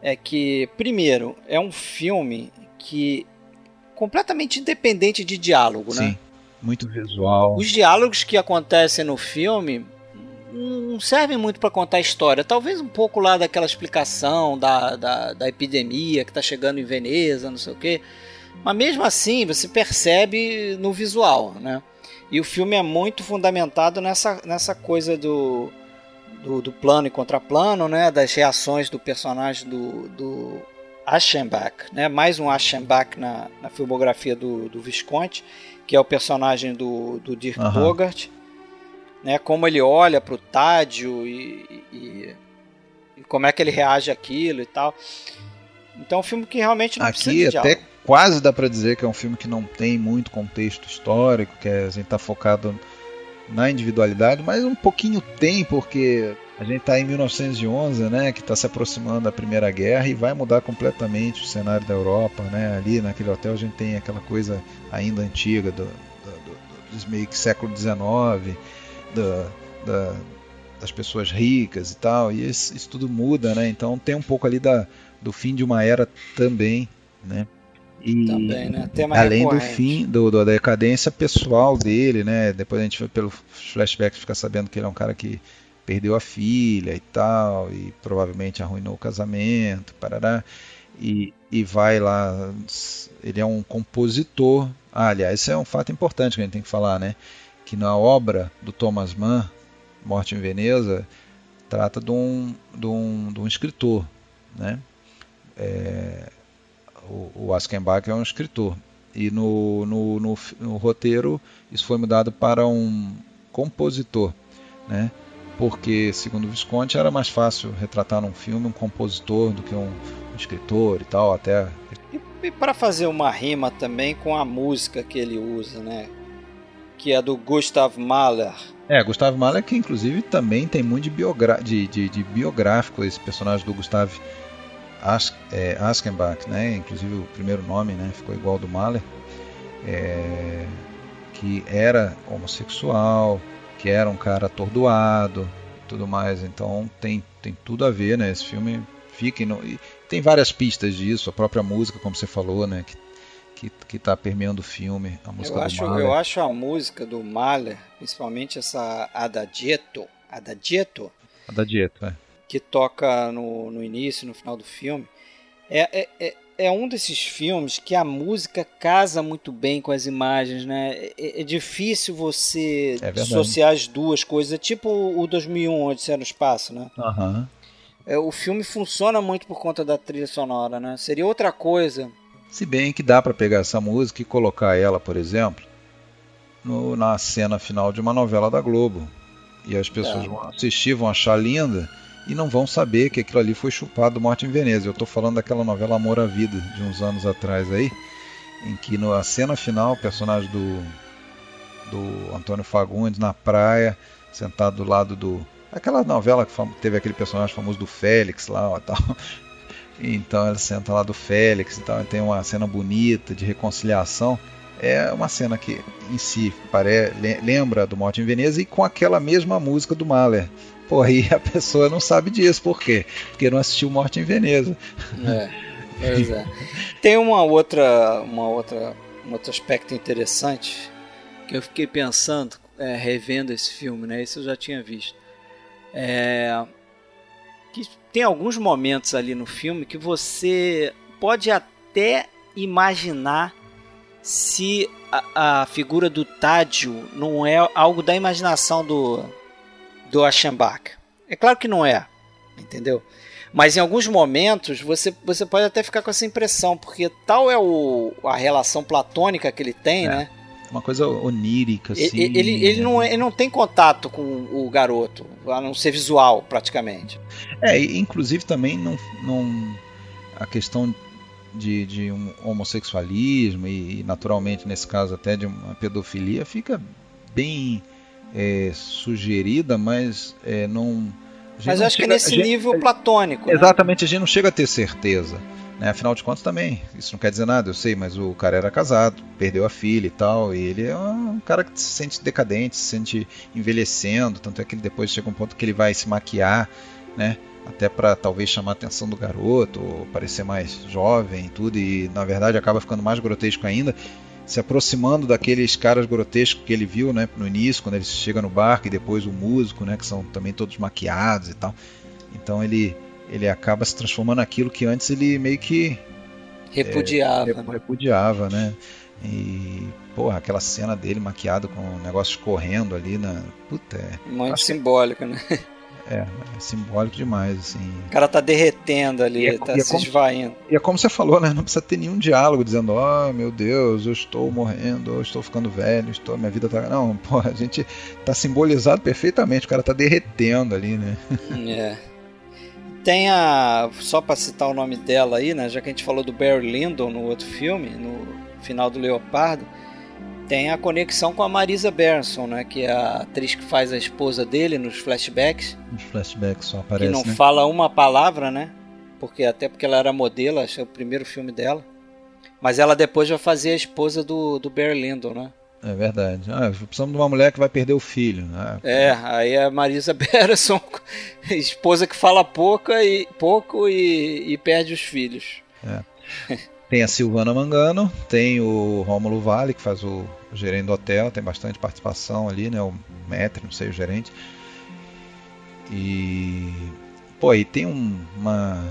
Speaker 1: é que, primeiro, é um filme que completamente independente de diálogo,
Speaker 2: Sim,
Speaker 1: né?
Speaker 2: muito visual.
Speaker 1: Os diálogos que acontecem no filme não servem muito para contar a história. Talvez um pouco lá daquela explicação da, da, da epidemia que está chegando em Veneza, não sei o quê. Mas mesmo assim, você percebe no visual, né? E o filme é muito fundamentado nessa, nessa coisa do, do, do, plano e contraplano, né, das reações do personagem do, do Aschenbach, né, mais um Aschenbach na, na filmografia do, do Visconti, que é o personagem do, do Dirk uhum. Bogart, né, como ele olha para o Tádio e, e, e, como é que ele reage àquilo e tal. Então é um filme que realmente não
Speaker 2: Aqui até quase dá para dizer que é um filme que não tem muito contexto histórico, que a gente está focado na individualidade, mas um pouquinho tem, porque a gente está em 1911, né, que está se aproximando da Primeira Guerra e vai mudar completamente o cenário da Europa, né? Ali naquele hotel a gente tem aquela coisa ainda antiga do, do, do, do meio que século XIX, da, das pessoas ricas e tal, e isso, isso, tudo muda, né? Então tem um pouco ali da, do fim de uma era também, né?
Speaker 1: E Também, né?
Speaker 2: além recorrente. do fim do, do, da decadência pessoal dele, né? Depois a gente pelo flashback fica sabendo que ele é um cara que perdeu a filha e tal, e provavelmente arruinou o casamento, parará. E, e vai lá. Ele é um compositor. Ah, aliás, esse é um fato importante que a gente tem que falar, né? Que na obra do Thomas Mann, Morte em Veneza, trata de um, de um, de um escritor, né? É, o, o Askenbach é um escritor. E no, no, no, no, roteiro isso foi mudado para um compositor. Né? porque, segundo Visconti, era mais fácil retratar num filme um compositor do que um, um escritor e tal, até.
Speaker 1: E para fazer uma rima também com a música que ele usa, né? Que é do Gustav Mahler.
Speaker 2: É, Gustav Mahler que inclusive também tem muito de, biogra de, de, de biográfico esse personagem do Gustav As é, Aschenbach, né? Inclusive o primeiro nome, né? Ficou igual ao do Mahler. É, que era homossexual, que era um cara atordoado tudo mais. Então tem, tem tudo a ver, né? Esse filme fica no, e tem várias pistas disso, a própria música, como você falou, né? Que, que, que tá permeando o filme, a música
Speaker 1: eu
Speaker 2: do
Speaker 1: acho,
Speaker 2: Mahler.
Speaker 1: Eu acho a música do Mahler, principalmente essa Adagietto, Adagietto,
Speaker 2: Adagietto, é.
Speaker 1: que toca no, no início no final do filme, é, é, é é um desses filmes que a música casa muito bem com as imagens, né? É, é difícil você
Speaker 2: É
Speaker 1: dissociar as duas coisas. É tipo o 2001, Odisseia no Espaço, né?
Speaker 2: Aham.
Speaker 1: É, o filme funciona muito por conta da trilha sonora, né? Seria outra coisa.
Speaker 2: Se bem que dá para pegar essa música e colocar ela, por exemplo, no- na cena final de uma novela da Globo. E as pessoas
Speaker 1: É.
Speaker 2: vão assistir, vão achar linda e não vão saber que aquilo ali foi chupado Morte em Veneza. Eu estou falando daquela novela Amor à Vida, de uns anos atrás aí, em que na cena final o personagem do, do Antônio Fagundes na praia, sentado do lado do. Aquela novela que teve aquele personagem famoso do Félix lá, ó, tal. Então ela senta lá do Félix e tal, e tem uma cena bonita de reconciliação. É uma cena que em si pare... le- lembra do Morte em Veneza e com aquela mesma música do Mahler. Pô, aí a pessoa não sabe disso, por quê? Porque não assistiu Morte em Veneza.
Speaker 1: É, pois é. Tem uma outra, uma outra, um outro aspecto interessante que eu fiquei pensando, é, revendo esse filme, né? Esse eu já tinha visto. É, tem alguns momentos ali no filme que você pode até imaginar se a, a figura do Tádio não é algo da imaginação do, do Aschenbach. É claro que não é, entendeu? Mas em alguns momentos você, você pode até ficar com essa impressão, porque tal é o, a relação platônica que ele tem,
Speaker 2: É,
Speaker 1: né?
Speaker 2: Uma coisa onírica, assim.
Speaker 1: Ele, ele, não, é- ele não tem contato com o garoto, a não ser visual, praticamente.
Speaker 2: É, inclusive também não, não a questão de, de um homossexualismo e, naturalmente nesse caso até de uma pedofilia fica bem é, sugerida, mas é, não.
Speaker 1: Mas acho que
Speaker 2: chega-
Speaker 1: nesse
Speaker 2: a gente-
Speaker 1: nível platônico. né?
Speaker 2: Exatamente, a gente não chega a ter certeza. Né? Afinal de contas, também, isso não quer dizer nada, eu sei, mas o cara era casado, perdeu a filha e tal, e ele é um cara que se sente decadente, se sente envelhecendo, tanto é que depois chega um ponto que ele vai se maquiar, né? Até para talvez chamar a atenção do garoto, ou parecer mais jovem e tudo, e na verdade acaba ficando mais grotesco ainda, se aproximando daqueles caras grotescos que ele viu, né, no início, quando ele chega no barco, e depois o músico, né, que são também todos maquiados e tal. Então ele ele acaba se transformando naquilo que antes ele meio que
Speaker 1: Repudiava.
Speaker 2: rep- repudiava, né? E, porra, aquela cena dele maquiado com o negócio correndo ali na. Puta, é,
Speaker 1: Muito
Speaker 2: que-
Speaker 1: simbólico, né?
Speaker 2: é, é simbólico demais, assim.
Speaker 1: O cara tá derretendo ali,
Speaker 2: E é-
Speaker 1: tá
Speaker 2: e é
Speaker 1: se
Speaker 2: como-
Speaker 1: esvaindo.
Speaker 2: E é como você falou, né? Não precisa ter nenhum diálogo dizendo, oh meu Deus, eu estou morrendo, eu estou ficando velho, estou, minha vida tá. Não, porra, a gente tá simbolizado perfeitamente, o cara tá derretendo ali, né?
Speaker 1: É. Tem a. Só pra citar o nome dela aí, né? Já que a gente falou do Barry Lyndon no outro filme, no final do Leopardo, tem a conexão com a Marisa Berenson, né? Que é a atriz que faz a esposa dele nos flashbacks.
Speaker 2: Os flashbacks só
Speaker 1: que
Speaker 2: aparecem,
Speaker 1: não
Speaker 2: né?
Speaker 1: fala uma palavra, né? Porque até porque ela era modelo, acho que é o primeiro filme dela. Mas ela depois vai fazer a esposa do, do Barry Lyndon, né?
Speaker 2: É verdade. Ah, precisamos de uma mulher que vai perder o filho. né?
Speaker 1: É, aí a Marisa Berenson, esposa que fala pouco e, pouco e, e perde os filhos.
Speaker 2: Tem a Silvana Mangano, tem o Rômulo Vale, que faz o, gerente do hotel, tem bastante participação ali, né? O Metre, não sei, o gerente. E. Pô, aí tem um- uma.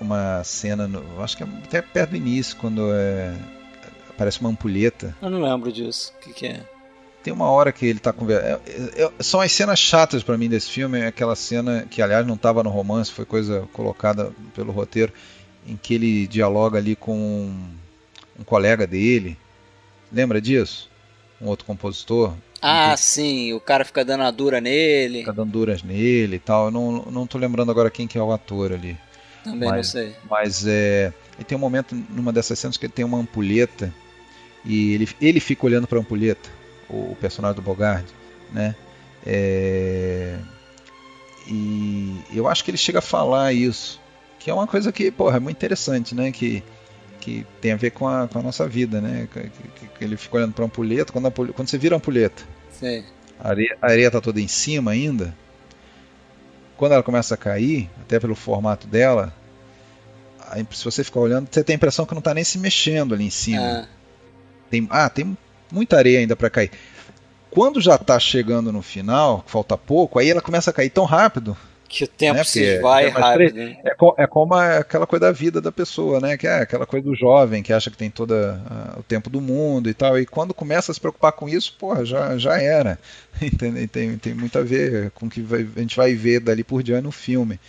Speaker 2: Uma cena, no- acho que é até perto do início, quando é, aparece uma ampulheta.
Speaker 1: Eu não lembro disso. O que, que é?
Speaker 2: Tem uma hora que ele tá conversando. são as cenas chatas pra mim desse filme. É aquela cena que, aliás, não estava no romance, foi coisa colocada pelo roteiro, em que ele dialoga ali com um, um colega dele. Lembra disso? um outro compositor.
Speaker 1: Ah, sim, o cara fica dando a dura nele.
Speaker 2: Fica dando duras nele e tal. Eu não, não tô lembrando agora quem que é o ator ali.
Speaker 1: Também mas, não sei.
Speaker 2: Mas é. E tem um momento numa dessas cenas que ele tem uma ampulheta e ele, ele fica olhando para a ampulheta, o, o, personagem do Bogard, né? É, e eu acho que ele chega a falar isso, que é uma coisa que, porra, é muito interessante, né? Que, que tem a ver com a, com a nossa vida, né? Que, que, que ele fica olhando para a ampulheta, quando, a ampulheta, quando você vira a ampulheta,
Speaker 1: Sim.
Speaker 2: A, areia, a areia tá toda em cima ainda. Quando ela começa a cair, até pelo formato dela, se você ficar olhando, você tem a impressão que não está nem se mexendo ali em cima. Ah. Tem, ah, tem muita areia ainda para cair. Quando já está chegando no final, falta pouco, aí ela começa a cair tão rápido.
Speaker 1: Que o tempo né? se vai é, rápido.
Speaker 2: Né? É, é, como aquela coisa da vida da pessoa, né? Que é aquela coisa do jovem que acha que tem todo uh, o tempo do mundo e tal. E quando começa a se preocupar com isso, porra, já, já era. Tem, tem, tem muito a ver com o que vai, a gente vai ver dali por diante no filme.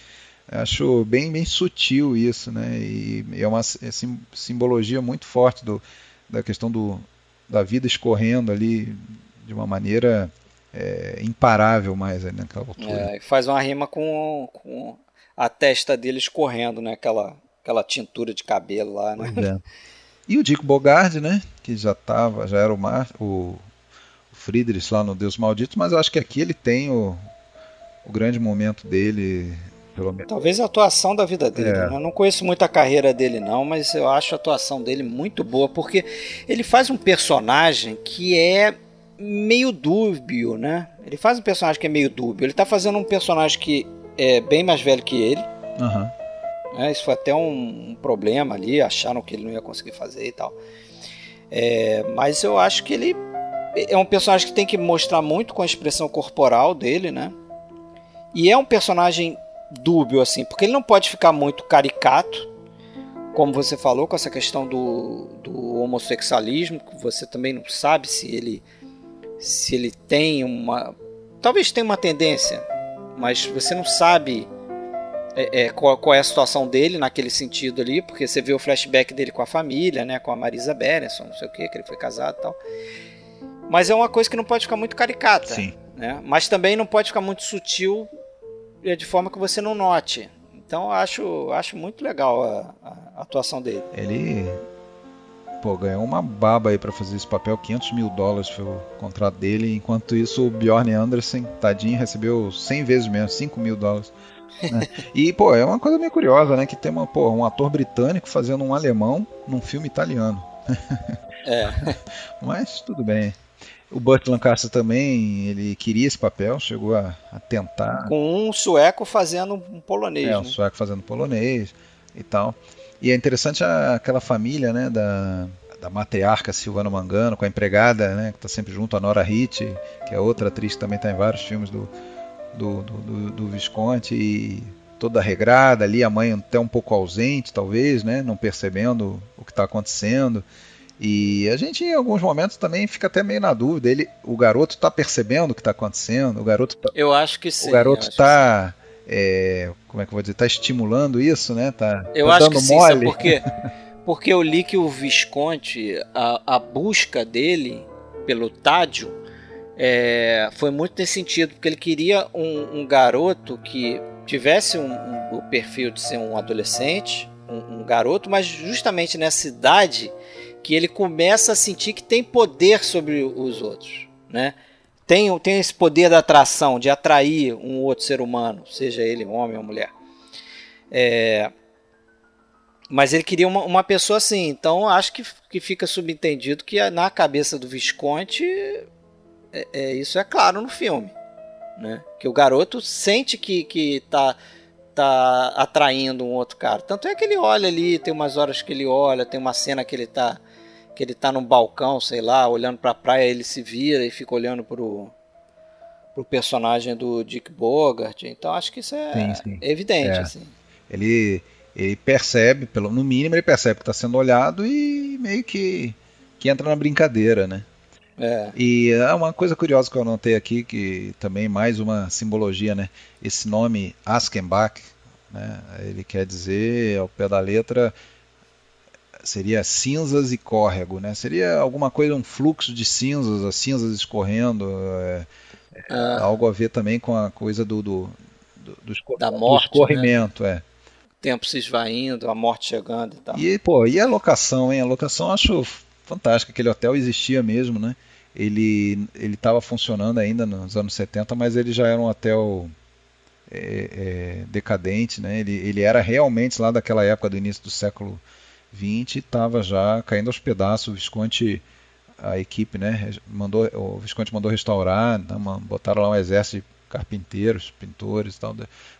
Speaker 2: Acho bem, bem sutil isso, né? E é uma é simbologia muito forte do, da questão do, da vida escorrendo ali de uma maneira é, imparável mais naquela altura.
Speaker 1: É, faz uma rima com, com a testa dele escorrendo, né? Aquela, aquela tintura de cabelo lá, né?
Speaker 2: É. E o Dico Bogarde, né? Que já tava, já era o, Mar, o, o Friedrich lá no Deus Maldito, mas eu acho que aqui ele tem o, o grande momento dele pelo menos.
Speaker 1: Talvez a atuação da vida dele. É. Né? Eu não conheço muito a carreira dele, não, mas eu acho a atuação dele muito boa, porque ele faz um personagem que é meio dúbio, né? Ele faz um personagem que é meio dúbio. Ele tá fazendo um personagem que é bem mais velho que ele.
Speaker 2: Uhum.
Speaker 1: É, isso foi até um, um, problema ali, acharam que ele não ia conseguir fazer e tal. É, mas eu acho que ele é um personagem que tem que mostrar muito com a expressão corporal dele, né? E é um personagem dúbio, assim, porque ele não pode ficar muito caricato, como você falou, com essa questão do, do homossexualismo, que você também não sabe se ele se ele tem uma. Talvez tenha uma tendência, mas você não sabe é, é, qual, qual, é a situação dele naquele sentido ali, porque você vê o flashback dele com a família, né, com a Marisa Berenson, não sei o que, que ele foi casado e tal. Mas é uma coisa que não pode ficar muito caricata.
Speaker 2: Sim.
Speaker 1: Né? Mas também não pode ficar muito sutil de forma que você não note. Então acho, acho muito legal a, a atuação dele.
Speaker 2: Ele pô, ganhou uma baba aí para fazer esse papel, 500 mil dólares foi o contrato dele, enquanto isso o Bjorn Anderson, tadinho, recebeu 100 vezes menos, 5 mil dólares. Né? E, pô, é uma coisa meio curiosa, né? Que tem uma, pô, um ator britânico fazendo um alemão num filme italiano.
Speaker 1: É.
Speaker 2: Mas tudo bem. O Burt Lancaster também, ele queria esse papel, chegou a, a tentar.
Speaker 1: Com um sueco fazendo um polonês.
Speaker 2: É, um
Speaker 1: né?
Speaker 2: sueco fazendo polonês e tal. E é interessante a, aquela família, né, da, da matriarca Silvana Mangano, com a empregada, né, que está sempre junto, a Nora Hitt, que é outra atriz que também está em vários filmes do, do, do, do, do Visconti, e toda regrada ali, a mãe até um pouco ausente, talvez, né, não percebendo o que está acontecendo. E a gente, em alguns momentos, também fica até meio na dúvida. Ele, o garoto está percebendo o que está acontecendo? O garoto tá,
Speaker 1: Eu acho que sim.
Speaker 2: O garoto está. É, como é que eu vou dizer? Está estimulando isso, né? Tá,
Speaker 1: eu
Speaker 2: tá
Speaker 1: acho que
Speaker 2: sim, mole.
Speaker 1: porque, porque eu li que o Visconti, a, a busca dele pelo Tádio é, foi muito nesse sentido, porque ele queria um, um garoto que tivesse um, um, o perfil de ser um adolescente, um, um garoto, mas justamente nessa idade que ele começa a sentir que tem poder sobre os outros, né? Tem, tem esse poder da atração, de atrair um outro ser humano, seja ele homem ou mulher. É, mas ele queria uma, uma pessoa assim, então acho que, que fica subentendido que na cabeça do Visconde é, é, isso é claro no filme. Né? Que o garoto sente que, que tá, tá atraindo um outro cara. Tanto é que ele olha ali, tem umas horas que ele olha, tem uma cena que ele tá que ele tá num balcão, sei lá, olhando para a praia, ele se vira e fica olhando pro pro personagem do Dick Bogart. Então acho que isso é sim, sim. evidente, é. assim.
Speaker 2: Ele ele percebe, pelo no mínimo ele percebe que está sendo olhado e meio que que entra na brincadeira, né?
Speaker 1: É.
Speaker 2: E é uma coisa curiosa que eu anotei aqui, que também mais uma simbologia, né? Esse nome Askenbach, né? Ele quer dizer, ao pé da letra, seria cinzas e córrego, né? Seria alguma coisa, um fluxo de cinzas, as cinzas escorrendo, é, ah. algo a ver também com a coisa do, do, do, do, escor
Speaker 1: da morte,
Speaker 2: do escorrimento, né? é.
Speaker 1: O tempo se esvaindo, a morte chegando e tal.
Speaker 2: E, pô, e a locação, hein? A locação eu acho fantástica. Aquele hotel existia mesmo, né? Ele estava funcionando ainda nos anos 70, mas ele já era um hotel é, é, decadente, né? Ele, ele era realmente lá daquela época do início do século XX, estava já caindo aos pedaços. O Visconde, a equipe, né? Mandou, o Visconde mandou restaurar, né? botaram lá um exército de carpinteiros, pintores, tal,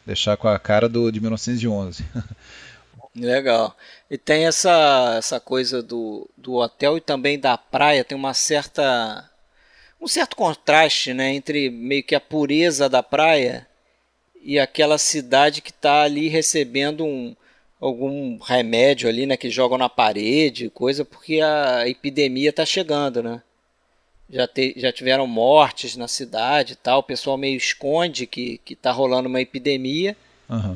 Speaker 2: deixar com a cara do de 1911.
Speaker 1: Legal. E tem essa, essa coisa do, do hotel e também da praia, tem uma certa um certo contraste, né, entre meio que a pureza da praia e aquela cidade que está ali recebendo um, algum remédio ali, né, que jogam na parede, coisa porque a epidemia está chegando, né? Já, te, já tiveram mortes na cidade e tal, o pessoal meio esconde que, que tá rolando uma epidemia,
Speaker 2: uhum.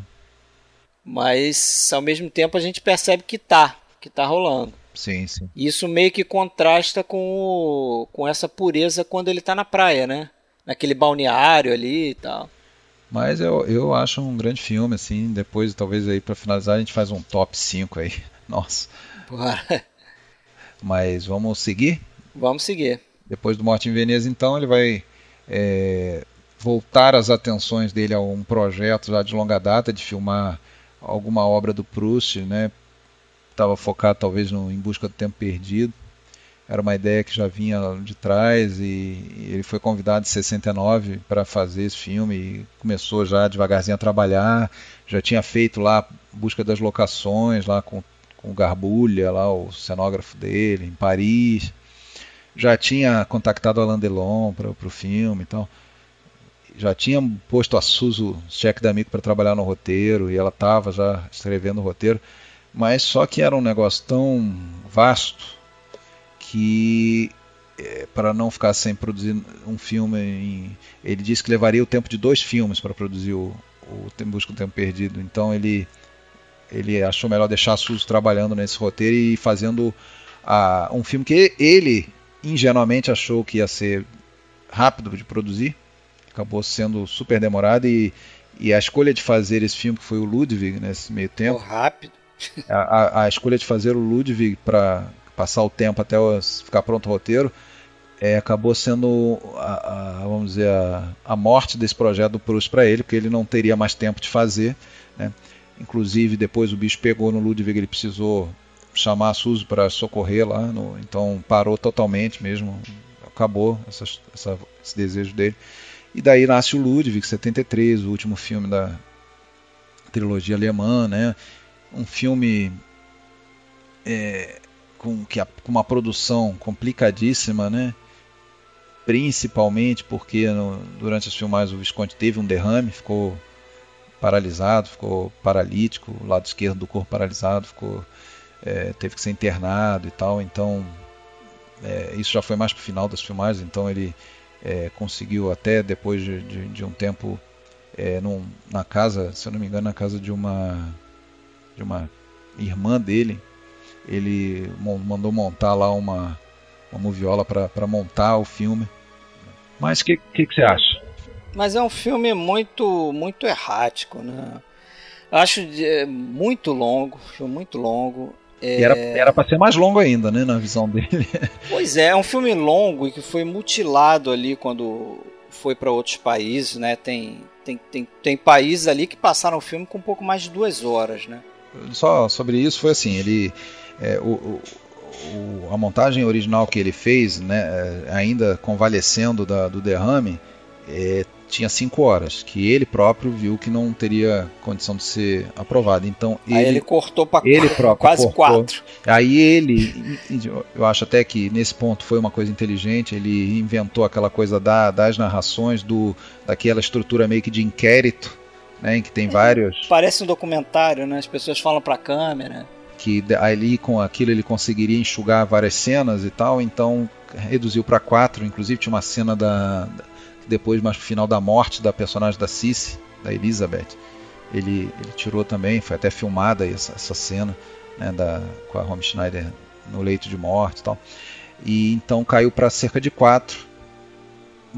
Speaker 1: mas ao mesmo tempo a gente percebe que tá, que tá rolando.
Speaker 2: Sim, sim.
Speaker 1: Isso meio que contrasta com, o, com essa pureza quando ele está na praia, né? Naquele balneário ali e tal.
Speaker 2: Mas eu, eu acho um grande filme, assim. Depois, talvez aí para finalizar, a gente faz um top 5 aí. Nossa.
Speaker 1: Bora.
Speaker 2: Mas vamos seguir?
Speaker 1: Vamos seguir.
Speaker 2: Depois do Morte em Veneza, então, ele vai é, voltar as atenções dele a um projeto já de longa data de filmar alguma obra do Proust, né? Estava focado talvez no Em Busca do Tempo Perdido era uma ideia que já vinha de trás e ele foi convidado em 69 para fazer esse filme e começou já devagarzinho a trabalhar, já tinha feito lá busca das locações lá com, com o Garbulha, lá o cenógrafo dele em Paris, já tinha contactado Alain Delon para o filme, então já tinha posto a Suzu Cheque D'Amico para trabalhar no roteiro e ela estava já escrevendo o roteiro, mas só que era um negócio tão vasto que é, para não ficar sem produzir um filme, em, ele disse que levaria o tempo de dois filmes para produzir o, o Busca do Tempo Perdido. Então ele ele achou melhor deixar a Suzy trabalhando nesse roteiro e fazendo a, um filme que ele ingenuamente achou que ia ser rápido de produzir, acabou sendo super demorado e, e a escolha de fazer esse filme que foi o Ludwig nesse meio tempo. Oh,
Speaker 1: rápido.
Speaker 2: a, a, a, escolha de fazer o Ludwig para passar o tempo até ficar pronto o roteiro, é, acabou sendo, a, a, vamos dizer, a, a, morte desse projeto do Proust para ele, porque ele não teria mais tempo de fazer. Né? Inclusive, depois o bicho pegou no Ludwig, ele precisou chamar a Suzy para socorrer lá, no, então parou totalmente mesmo, acabou essa, essa, esse desejo dele. E daí nasce o Ludwig, 73, o último filme da trilogia alemã, né? um filme é, com, que a, com uma produção complicadíssima, né? Principalmente porque no, durante as filmagens o Visconde teve um derrame, ficou paralisado, ficou paralítico, o lado esquerdo do corpo paralisado, ficou é, teve que ser internado e tal. Então é, isso já foi mais para o final das filmagens. Então ele é, conseguiu até depois de, de, de um tempo é, num, na casa, se eu não me engano, na casa de uma de uma irmã dele, ele mandou montar lá uma, uma moviola para montar o filme. Mas o que, que, que, você acha?
Speaker 1: Mas é um filme muito, muito errático, né? Acho é, muito longo, filme muito longo.
Speaker 2: É... Era, era pra ser mais longo ainda, né, na visão dele.
Speaker 1: Pois é, é um filme longo e que foi mutilado ali quando foi para outros países, né? Tem, tem, tem, tem países ali que passaram o filme com um pouco mais de duas horas, né?
Speaker 2: Só sobre isso foi assim, ele é, o, o, a montagem original que ele fez, né, é, ainda convalescendo da, do derrame, é, tinha 5 horas, que ele próprio viu que não teria condição de ser aprovado. Então
Speaker 1: ele, Aí ele cortou para quase 4.
Speaker 2: Aí ele, eu acho até que nesse ponto foi uma coisa inteligente, ele inventou aquela coisa da, das narrações, do daquela estrutura meio que de inquérito, né, em que tem é, vários...
Speaker 1: Parece um documentário, né? As pessoas falam para a câmera
Speaker 2: que ali com aquilo ele conseguiria enxugar várias cenas e tal, então reduziu para quatro. Inclusive tinha uma cena da, depois mais pro final da morte da personagem da Cici, da Elizabeth. Ele, ele tirou também, foi até filmada essa, essa cena. né, da, com a Romy Schneider no leito de morte e tal. E então caiu para cerca de 4.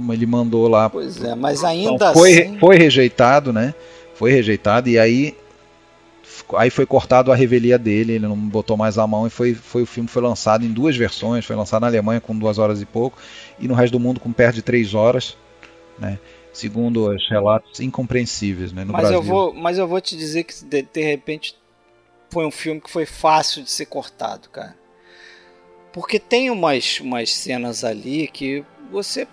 Speaker 2: Ele mandou lá.
Speaker 1: Pois é, mas ainda então,
Speaker 2: foi,
Speaker 1: assim...
Speaker 2: foi rejeitado, né? Foi rejeitado e aí aí foi cortado a revelia dele, ele não botou mais a mão e foi, foi o filme foi lançado em duas versões, foi lançado na Alemanha com duas horas e pouco e no resto do mundo com perto de três horas, né? Segundo os relatos incompreensíveis, né? No
Speaker 1: mas
Speaker 2: Brasil.
Speaker 1: eu vou, mas eu vou te dizer que de, de repente foi um filme que foi fácil de ser cortado, cara. Porque tem umas, umas cenas ali que você.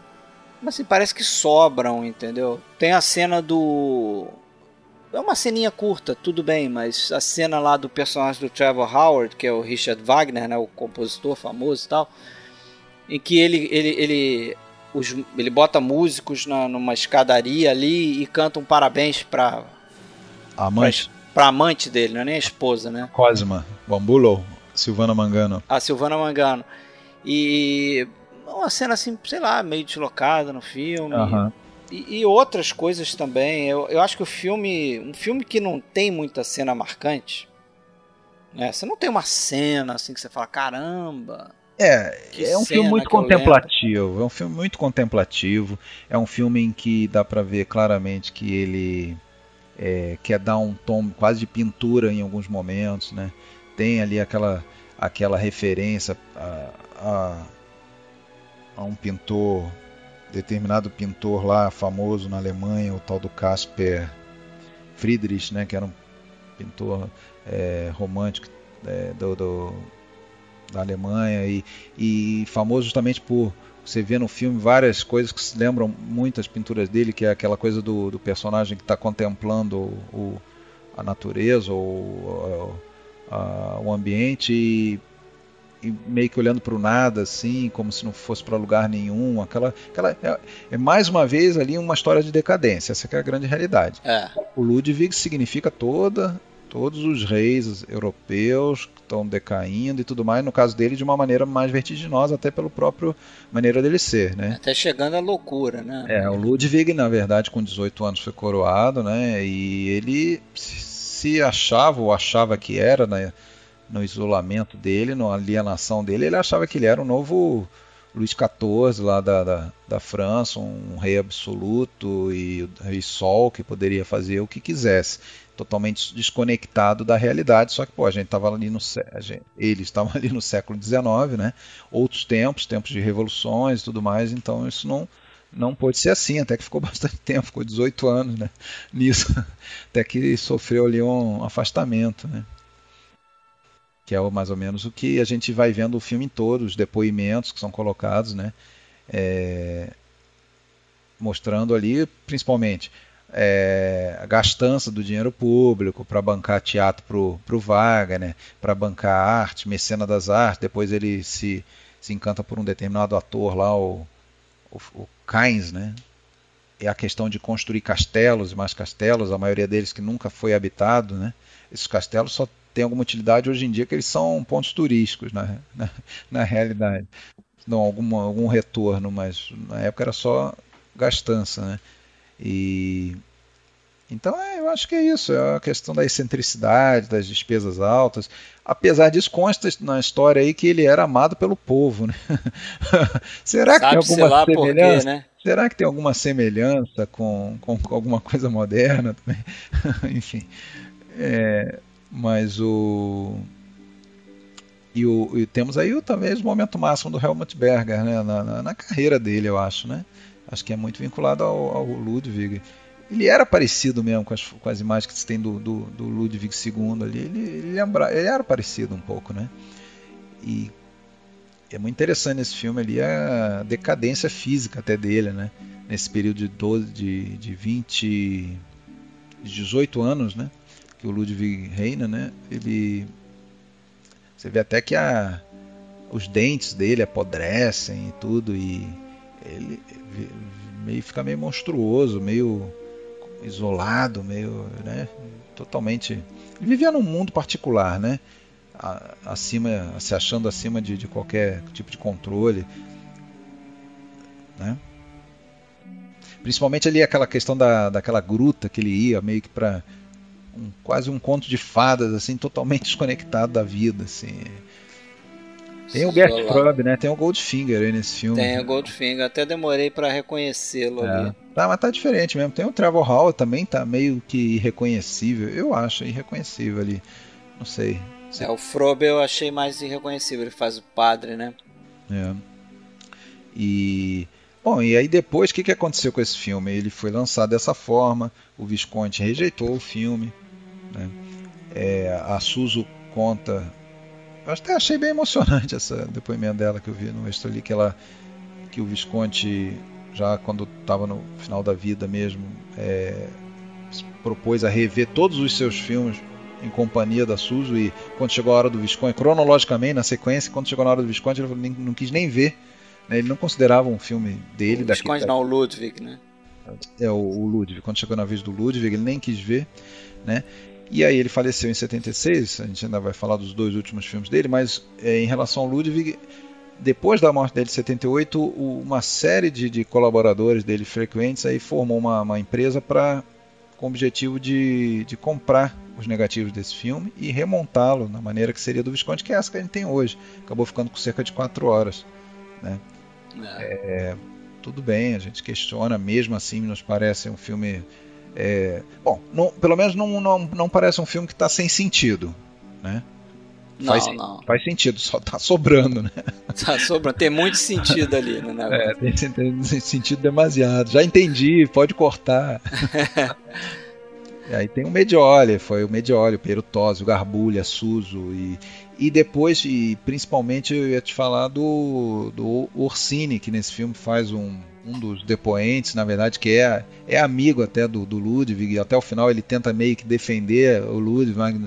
Speaker 1: Assim, parece que sobram, entendeu? Tem a cena do. É uma ceninha curta, tudo bem, mas a cena lá do personagem do Trevor Howard, que é o Richard Wagner, né, o compositor famoso e tal, em que ele, ele, ele, os, ele bota músicos na, numa escadaria ali e canta um parabéns para
Speaker 2: amante,
Speaker 1: pra, pra amante dele, não é nem a esposa, né?
Speaker 2: Cosma, Bambulo, Silvana Mangano.
Speaker 1: A Silvana Mangano. E uma cena assim, sei lá, meio deslocada no filme.
Speaker 2: Uhum.
Speaker 1: E, e, outras coisas também. Eu, eu acho que o filme. Um filme que não tem muita cena marcante. Né? Você não tem uma cena assim que você fala, caramba.
Speaker 2: É, é um filme muito contemplativo. É um filme muito contemplativo. É um filme em que dá para ver claramente que ele é, quer dar um tom quase de pintura em alguns momentos, né? tem ali aquela, aquela referência a, a, a um pintor, determinado pintor lá famoso na Alemanha, o tal do Caspar Friedrich, né, que era um pintor é, romântico é, do, do, da Alemanha e, e famoso justamente por você vê no filme várias coisas que se lembram muito as pinturas dele, que é aquela coisa do, do personagem que está contemplando o, a natureza ou, uh, o ambiente e, e, meio que olhando para o nada, assim, como se não fosse para lugar nenhum. Aquela, aquela é, é, mais uma vez ali uma história de decadência. Essa é a grande realidade.
Speaker 1: É.
Speaker 2: O Ludwig significa toda todos os reis europeus que estão decaindo e tudo mais, no caso dele de uma maneira mais vertiginosa, até pelo próprio maneira dele ser, né?
Speaker 1: Até chegando à loucura, né?
Speaker 2: É, o Ludwig, na verdade, com 18 anos foi coroado, né? E ele se achava ou achava que era né, no isolamento dele, na alienação dele, ele achava que ele era o novo Luís XIV lá da, da, da França, um rei absoluto e rei Sol que poderia fazer o que quisesse, totalmente desconectado da realidade. Só que pô, a gente estava ali no eles estavam ali no século XIX, né? Outros tempos, tempos de revoluções e tudo mais. Então isso não não pôde ser assim, até que ficou bastante tempo, ficou 18 anos né, nisso, até que sofreu ali um afastamento. Né, que é mais ou menos o que a gente vai vendo o filme em todos, os depoimentos que são colocados, né, é, mostrando ali, principalmente, é, a gastança do dinheiro público para bancar teatro para o Wagner, né, para bancar arte, mecena das artes, depois ele se, se encanta por um determinado ator lá, o o, o Cains, né? É a questão de construir castelos e mais castelos, a maioria deles que nunca foi habitado, né? Esses castelos só têm alguma utilidade hoje em dia que eles são pontos turísticos, na, na, na realidade. Não algum, algum retorno, mas na época era só gastança, né? E então é, eu acho que é isso, é a questão da excentricidade, das despesas altas. Apesar disso, consta na história aí que ele era amado pelo povo, né? Será que Sabe tem alguma semelhança? Quê, né? Será que tem alguma semelhança com, com, com alguma coisa moderna também? Enfim. É, mas o e, o, e temos aí talvez o momento máximo do Helmut Berger né? na, na, na, carreira dele, eu acho, né? Acho que é muito vinculado ao, ao Ludwig ele era parecido mesmo com as, com as imagens que se tem do, do, do Ludwig II ali. Ele, ele, lembra, ele era parecido um pouco, né? E é muito interessante nesse filme ali a decadência física até dele, né? Nesse período de 12, de, de 20, 18 anos, né? Que o Ludwig reina, né? Ele, você vê até que a, os dentes dele apodrecem e tudo e ele meio fica meio monstruoso, meio isolado, meio, né, totalmente. Ele vivia num mundo particular, né, acima, se achando acima de, de qualquer tipo de controle, né. Principalmente ali aquela questão da, daquela gruta que ele ia, meio que para um, quase um conto de fadas, assim, totalmente desconectado da vida, assim. Tem o Gert Frub, né? Tem o Goldfinger aí nesse filme.
Speaker 1: Tem o Goldfinger, até demorei para reconhecê-lo é. ali.
Speaker 2: Tá, mas tá diferente mesmo. Tem o Trevor Hall também, tá meio que irreconhecível. Eu acho irreconhecível ali. Não sei.
Speaker 1: É, o Frobe eu achei mais irreconhecível, ele faz o padre, né?
Speaker 2: É. E. Bom, e aí depois, o que, que aconteceu com esse filme? Ele foi lançado dessa forma, o Visconde rejeitou o filme. Né? É, a Suzu conta eu até achei bem emocionante esse depoimento dela que eu vi no extra ali, que ela que o Visconti já quando estava no final da vida mesmo é, propôs a rever todos os seus filmes em companhia da Suzu e quando chegou a hora do Visconti, cronologicamente na sequência, quando chegou na hora do Visconti ele nem, não quis nem ver, né? ele não considerava um filme dele.
Speaker 1: O Visconti não, o Ludwig, né?
Speaker 2: É o, o Ludwig, quando chegou na vez do Ludwig ele nem quis ver, né? E aí ele faleceu em 76, a gente ainda vai falar dos dois últimos filmes dele, mas é, em relação ao Ludwig, depois da morte dele em 78, uma série de, de colaboradores dele frequentes aí formou uma, uma empresa para com o objetivo de, de comprar os negativos desse filme e remontá-lo na maneira que seria do Visconde, que é essa que a gente tem hoje. Acabou ficando com cerca de 4 horas. Né? É. É, tudo bem, a gente questiona, mesmo assim nos parece um filme é, bom, não, pelo menos não, não, não parece um filme que está sem sentido, né?
Speaker 1: Não, faz, não.
Speaker 2: faz sentido, só está sobrando, né?
Speaker 1: Tá sobrando, tem muito sentido ali negócio.
Speaker 2: É, tem, tem sentido demasiado. Já entendi, pode cortar. e aí tem o Medioli, foi o Medioli, o Perutosi, o Garbulha, Suso e, e depois, e principalmente eu ia te falar do, do Orsini, que nesse filme faz um, um dos depoentes, na verdade, que é, é amigo até do, do Ludwig, e até o final ele tenta meio que defender o Ludwig,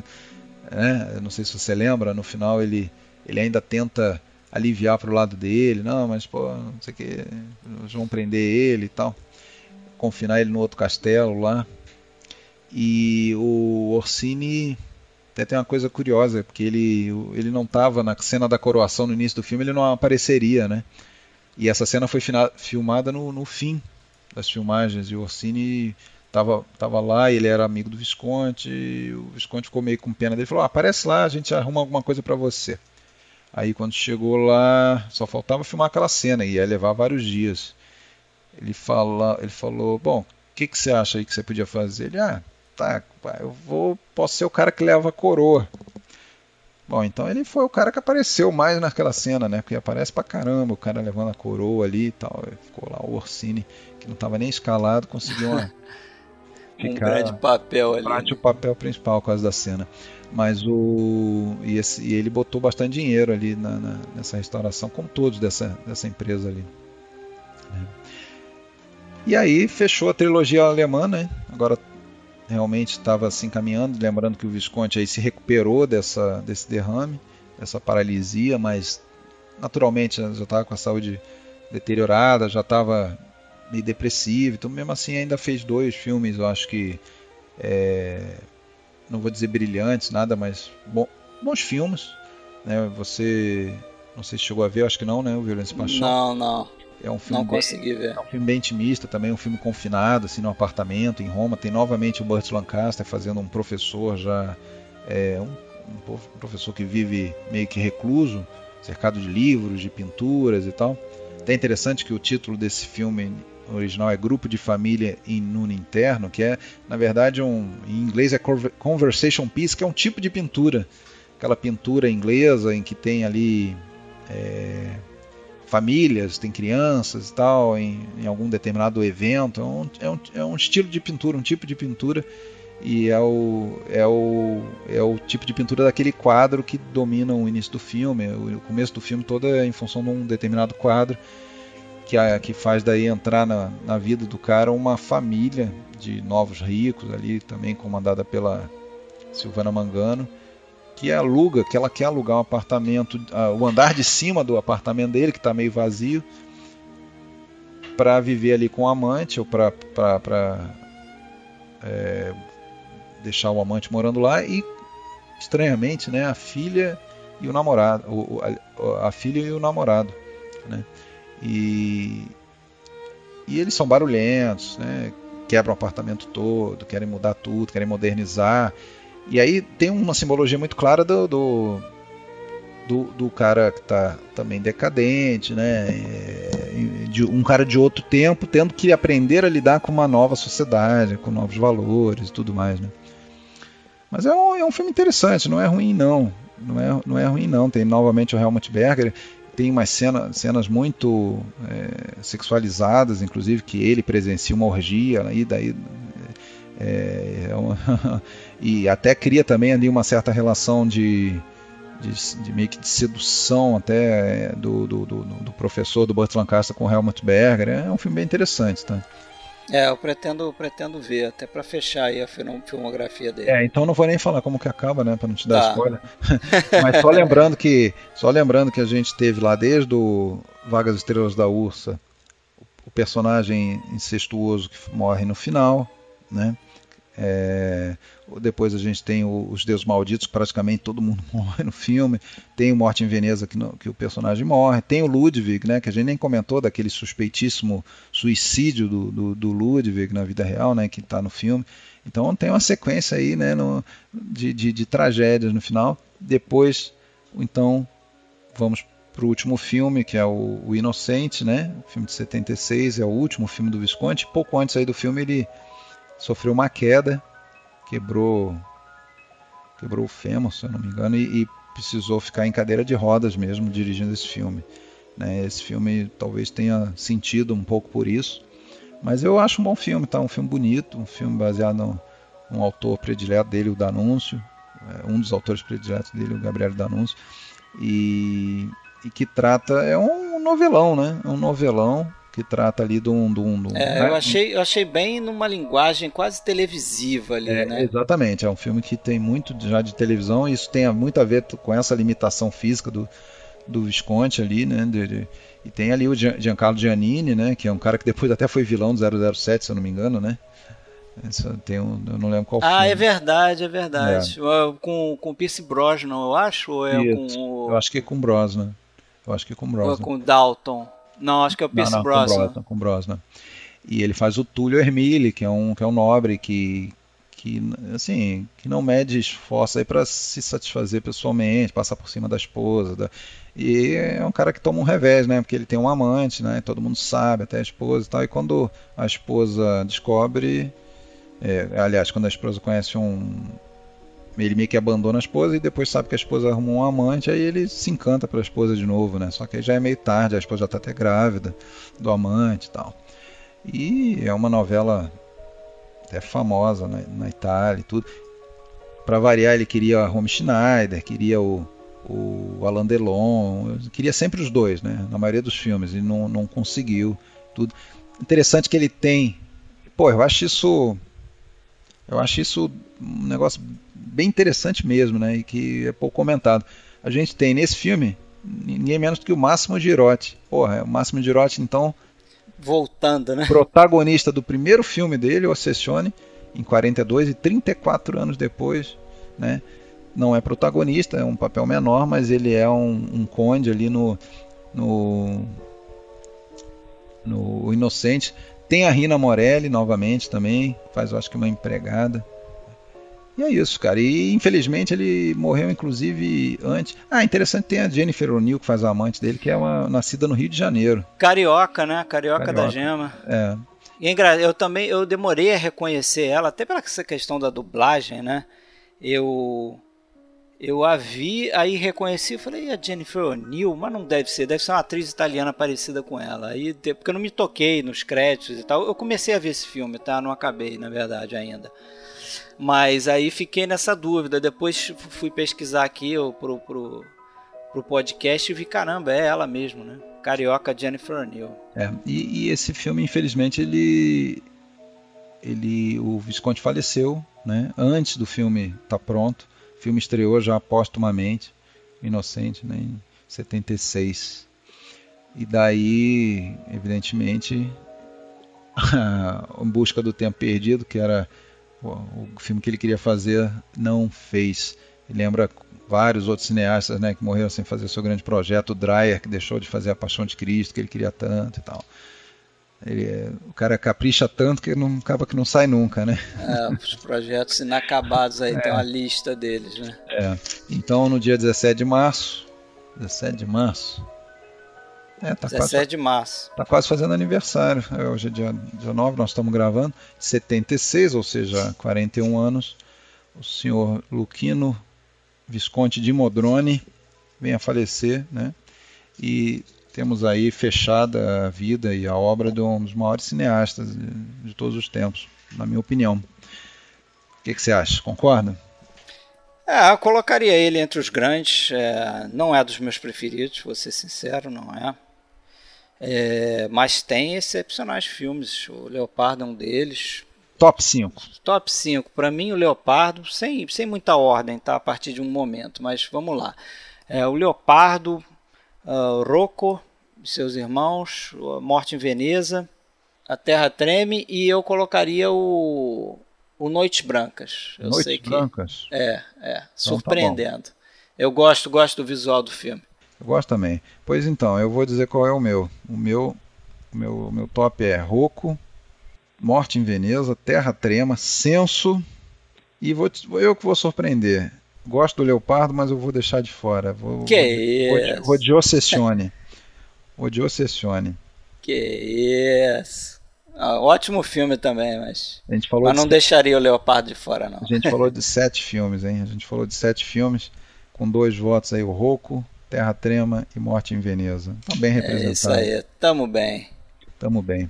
Speaker 2: né? não sei se você lembra, no final ele, ele ainda tenta aliviar para o lado dele, não, mas pô, não sei o que, vão prender ele e tal, confinar ele no outro castelo lá. E o Orsini até tem uma coisa curiosa, porque ele, ele não estava na cena da coroação no início do filme, ele não apareceria, né? E essa cena foi filmada no, no fim das filmagens e o Orsini estava tava lá, ele era amigo do Visconde, o Visconde ficou meio com pena dele, falou: ah, "Aparece lá, a gente arruma alguma coisa para você". Aí quando chegou lá, só faltava filmar aquela cena e ia levar vários dias. Ele fala, ele falou: "Bom, o que, que você acha aí que você podia fazer?" Ele: "Ah, tá, eu vou, posso ser o cara que leva a coroa". Bom, então ele foi o cara que apareceu mais naquela cena, né? Porque aparece pra caramba, o cara levando a coroa ali e tal. Ficou lá o Orsini, que não estava nem escalado, conseguiu uma.
Speaker 1: um grande papel ali.
Speaker 2: Né? o papel principal por causa da cena. Mas o. E, esse, e ele botou bastante dinheiro ali na, na, nessa restauração, como todos dessa, dessa empresa ali. É. E aí fechou a trilogia alemã, né? Agora realmente estava se encaminhando, lembrando que o Visconde aí se recuperou dessa, desse derrame, dessa paralisia, mas naturalmente já estava com a saúde deteriorada, já estava meio depressivo, então mesmo assim ainda fez dois filmes, eu acho que é, não vou dizer brilhantes, nada, mas bom, bons filmes, né? Você não sei se chegou a ver, acho que não, né? O Violência Paixão.
Speaker 1: Não, não.
Speaker 2: É um filme
Speaker 1: não consegui ver.
Speaker 2: É um filme bem intimista também, um filme confinado, assim, num apartamento em Roma. Tem novamente o Burt Lancaster fazendo um professor já, é, um, um professor que vive meio que recluso, cercado de livros, de pinturas e tal. Até interessante que o título desse filme original é Grupo de Família em Nuno Interno, que é, na verdade, um, em inglês é Conversation Piece, que é um tipo de pintura. Aquela pintura inglesa em que tem ali é, famílias, tem crianças e tal, em, em algum determinado evento. É um, é, um, é um, estilo de pintura, um tipo de pintura, e é o, é, o, é o tipo de pintura daquele quadro que domina o início do filme. O, começo do filme todo é em função de um determinado quadro que, a, que faz daí entrar na, na vida do cara uma família de novos ricos ali, também comandada pela Silvana Mangano que aluga, que ela quer alugar um apartamento, uh, o andar de cima do apartamento dele, que está meio vazio, para viver ali com o amante, ou para é, deixar o amante morando lá, e estranhamente, né, a filha e o namorado, o, a, a, filha e o namorado, né, e, e eles são barulhentos, né, quebram o apartamento todo, querem mudar tudo, querem modernizar. E aí tem uma simbologia muito clara do, do, do, do cara que está também decadente, né? É, de um cara de outro tempo tendo que aprender a lidar com uma nova sociedade, com novos valores e tudo mais, né? Mas é um, é um filme interessante, não é ruim não. Não é, não é ruim não. Tem novamente o Helmut Berger, tem umas cena, cenas muito é, sexualizadas, inclusive que ele presencia uma orgia, né? e daí é, é e até cria também ali uma certa relação de, de, de meio que de sedução até é, do, do, do, do professor do Burt Lancaster com Helmut Berger. É um filme bem interessante, tá?
Speaker 1: É, eu pretendo, pretendo ver, até para fechar aí a filmografia dele.
Speaker 2: É, então não vou nem falar como que acaba, né, para não te dar tá. spoiler. Mas só lembrando que, só lembrando que a gente teve lá desde o Vagas Estrelas da Ursa, o personagem incestuoso que morre no final, né? É, depois a gente tem o, os Deus Malditos, que praticamente todo mundo morre no filme. Tem o Morte em Veneza, que, no, que, o personagem morre. Tem o Ludwig, né, que a gente nem comentou, daquele suspeitíssimo suicídio do, do, do Ludwig na vida real, né, que está no filme. Então tem uma sequência aí né, no, de, de, de tragédias no final. Depois, então, vamos para o último filme, que é o, o Inocente, né? filme de 76, é o último filme do Visconti. Pouco antes aí do filme ele sofreu uma queda, quebrou quebrou o fêmur, se eu não me engano, e, e precisou ficar em cadeira de rodas mesmo dirigindo esse filme. Né? Esse filme talvez tenha sentido um pouco por isso, mas eu acho um bom filme, tá? Um filme bonito, um filme baseado no, um autor predileto dele, o Danúncio, é, um dos autores prediletos dele, o Gabriel Danúncio, e, e que trata é um novelão, né? É um novelão que trata ali de um. De um, de um
Speaker 1: é, né? eu, achei, eu achei bem numa linguagem quase televisiva ali,
Speaker 2: é,
Speaker 1: né?
Speaker 2: Exatamente, é um filme que tem muito já de televisão, e isso tem muito a ver com essa limitação física do, do Visconti ali, né? De, de, e tem ali o Giancarlo Giannini, né? Que é um cara que depois até foi vilão do 007, se eu não me engano, né? Tem um, eu não lembro qual
Speaker 1: Ah,
Speaker 2: filme.
Speaker 1: é verdade, é verdade. É. Com, com Pierce Brosnan, eu acho, ou é
Speaker 2: Isso. com o... Eu acho que é com Brosnan. Eu acho que é com Brosnan. Ou é
Speaker 1: com Dalton. Não, acho que é o Pierce não, não, Brosnan. Com Brosnan.
Speaker 2: Com Brosnan. E ele faz o Túlio Hermile, que é um, que é um nobre que, que, assim, que não mede esforço aí para se satisfazer pessoalmente, passar por cima da esposa. Da... E é um cara que toma um revés, né? Porque ele tem um amante, né? Todo mundo sabe, até a esposa e tal. E quando a esposa descobre. É, aliás, quando a esposa conhece um, ele meio que abandona a esposa e depois sabe que a esposa arrumou um amante, aí ele se encanta pela esposa de novo, né? Só que aí já é meio tarde, a esposa já está até grávida do amante e tal. E é uma novela até famosa na, na Itália e tudo. Para variar, ele queria a Romy Schneider, queria o, o Alain Delon, queria sempre os dois, né? Na maioria dos filmes, e não, não conseguiu tudo. Interessante que ele tem, pô, eu acho isso eu acho isso um negócio bem interessante mesmo, né? E que é pouco comentado. A gente tem nesse filme ninguém menos do que o Máximo Girotti. Porra, o Máximo Girotti, então.
Speaker 1: Voltando, né?
Speaker 2: Protagonista do primeiro filme dele, O Sessione, em 42 e 34 anos depois, né? Não é protagonista, é um papel menor, mas ele é um, um conde ali no, no, no Inocente. Tem a Rina Morelli novamente também, faz eu acho que uma empregada. E é isso, cara. E infelizmente ele morreu, inclusive, antes. Ah, interessante, tem a Jennifer O'Neill, que faz a amante dele, que é uma nascida no Rio de Janeiro.
Speaker 1: Carioca, né? Carioca, Carioca. da Gema.
Speaker 2: É.
Speaker 1: E é eu também eu demorei a reconhecer ela, até pela essa questão da dublagem, né? Eu eu a vi, aí reconheci, falei, a Jennifer O'Neill, mas não deve ser, deve ser uma atriz italiana parecida com ela. Aí, porque eu não me toquei nos créditos e tal. Eu comecei a ver esse filme, tá? Não acabei, na verdade, ainda. Mas aí fiquei nessa dúvida. Depois fui pesquisar aqui pro, pro, pro podcast e vi, caramba, é ela mesmo, né? Carioca Jennifer O'Neill.
Speaker 2: É, e, e esse filme, infelizmente, ele. ele o Visconde faleceu, né? Antes do filme estar tá pronto. O filme estreou já postumamente, Inocente, né, em 76. E daí, evidentemente, Em Busca do Tempo Perdido, que era o filme que ele queria fazer, não fez. Ele lembra vários outros cineastas né, que morreram sem fazer seu grande projeto, o Dreyer, que deixou de fazer A Paixão de Cristo, que ele queria tanto e tal. Ele, o cara capricha tanto que não acaba que não sai nunca, né?
Speaker 1: É, os projetos inacabados aí, é. tem uma lista deles, né?
Speaker 2: É. Então, no dia 17 de março, 17 de março,
Speaker 1: é, tá 17 quase, de março.
Speaker 2: Tá quase fazendo aniversário. É, hoje é dia, dia 9, nós estamos gravando. 76, ou seja, 41 anos. O senhor Luquino Visconde de Modrone vem a falecer, né? E temos aí fechada a vida e a obra de um dos maiores cineastas de, de todos os tempos, na minha opinião. O que, que você acha? Concorda?
Speaker 1: É, eu colocaria ele entre os grandes. É, não é dos meus preferidos, vou ser sincero, não é. É, mas tem excepcionais filmes. O Leopardo é um deles.
Speaker 2: Top 5.
Speaker 1: Top 5. Para mim, o Leopardo, sem, sem muita ordem, tá? A partir de um momento, mas vamos lá. É, o Leopardo, uh, Rocco e seus irmãos, Morte em Veneza, A Terra Treme e eu colocaria o, o Noites Brancas. Eu
Speaker 2: Noites Brancas?
Speaker 1: É, é. Então, surpreendendo. Tá eu gosto, gosto do visual do filme.
Speaker 2: Eu gosto também. Pois então, eu vou dizer qual é o meu. O meu, o meu, o meu top é Rocco, Morte em Veneza, Terra Trema, Censo e vou, eu que vou surpreender. Gosto do Leopardo, mas eu vou deixar de fora. Vou,
Speaker 1: que
Speaker 2: vou, isso? Vou de Ossessione. vou de Ossessione.
Speaker 1: Que isso. Ah, ótimo filme também, mas,
Speaker 2: a gente falou
Speaker 1: mas não de... deixaria o Leopardo de fora, não.
Speaker 2: A gente falou de sete filmes, hein? A gente falou de sete filmes, com dois votos aí, o Rocco, Terra Trema e Morte em Veneza. Tá bem representado. É
Speaker 1: isso aí, tamo bem.
Speaker 2: Tamo bem.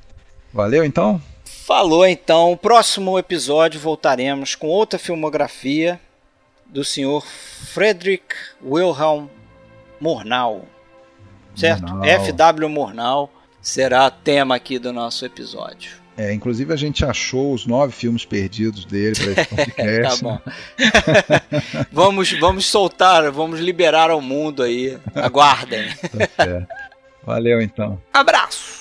Speaker 2: Valeu então?
Speaker 1: Falou então. Próximo episódio voltaremos com outra filmografia do senhor Friedrich Wilhelm Murnau. Certo? Murnau. F.W. Murnau será tema aqui do nosso episódio.
Speaker 2: É, inclusive a gente achou os nove filmes perdidos dele para esse podcast.
Speaker 1: tá bom. vamos, vamos soltar, vamos liberar ao mundo aí. Aguardem.
Speaker 2: Tá Valeu então.
Speaker 1: Abraço.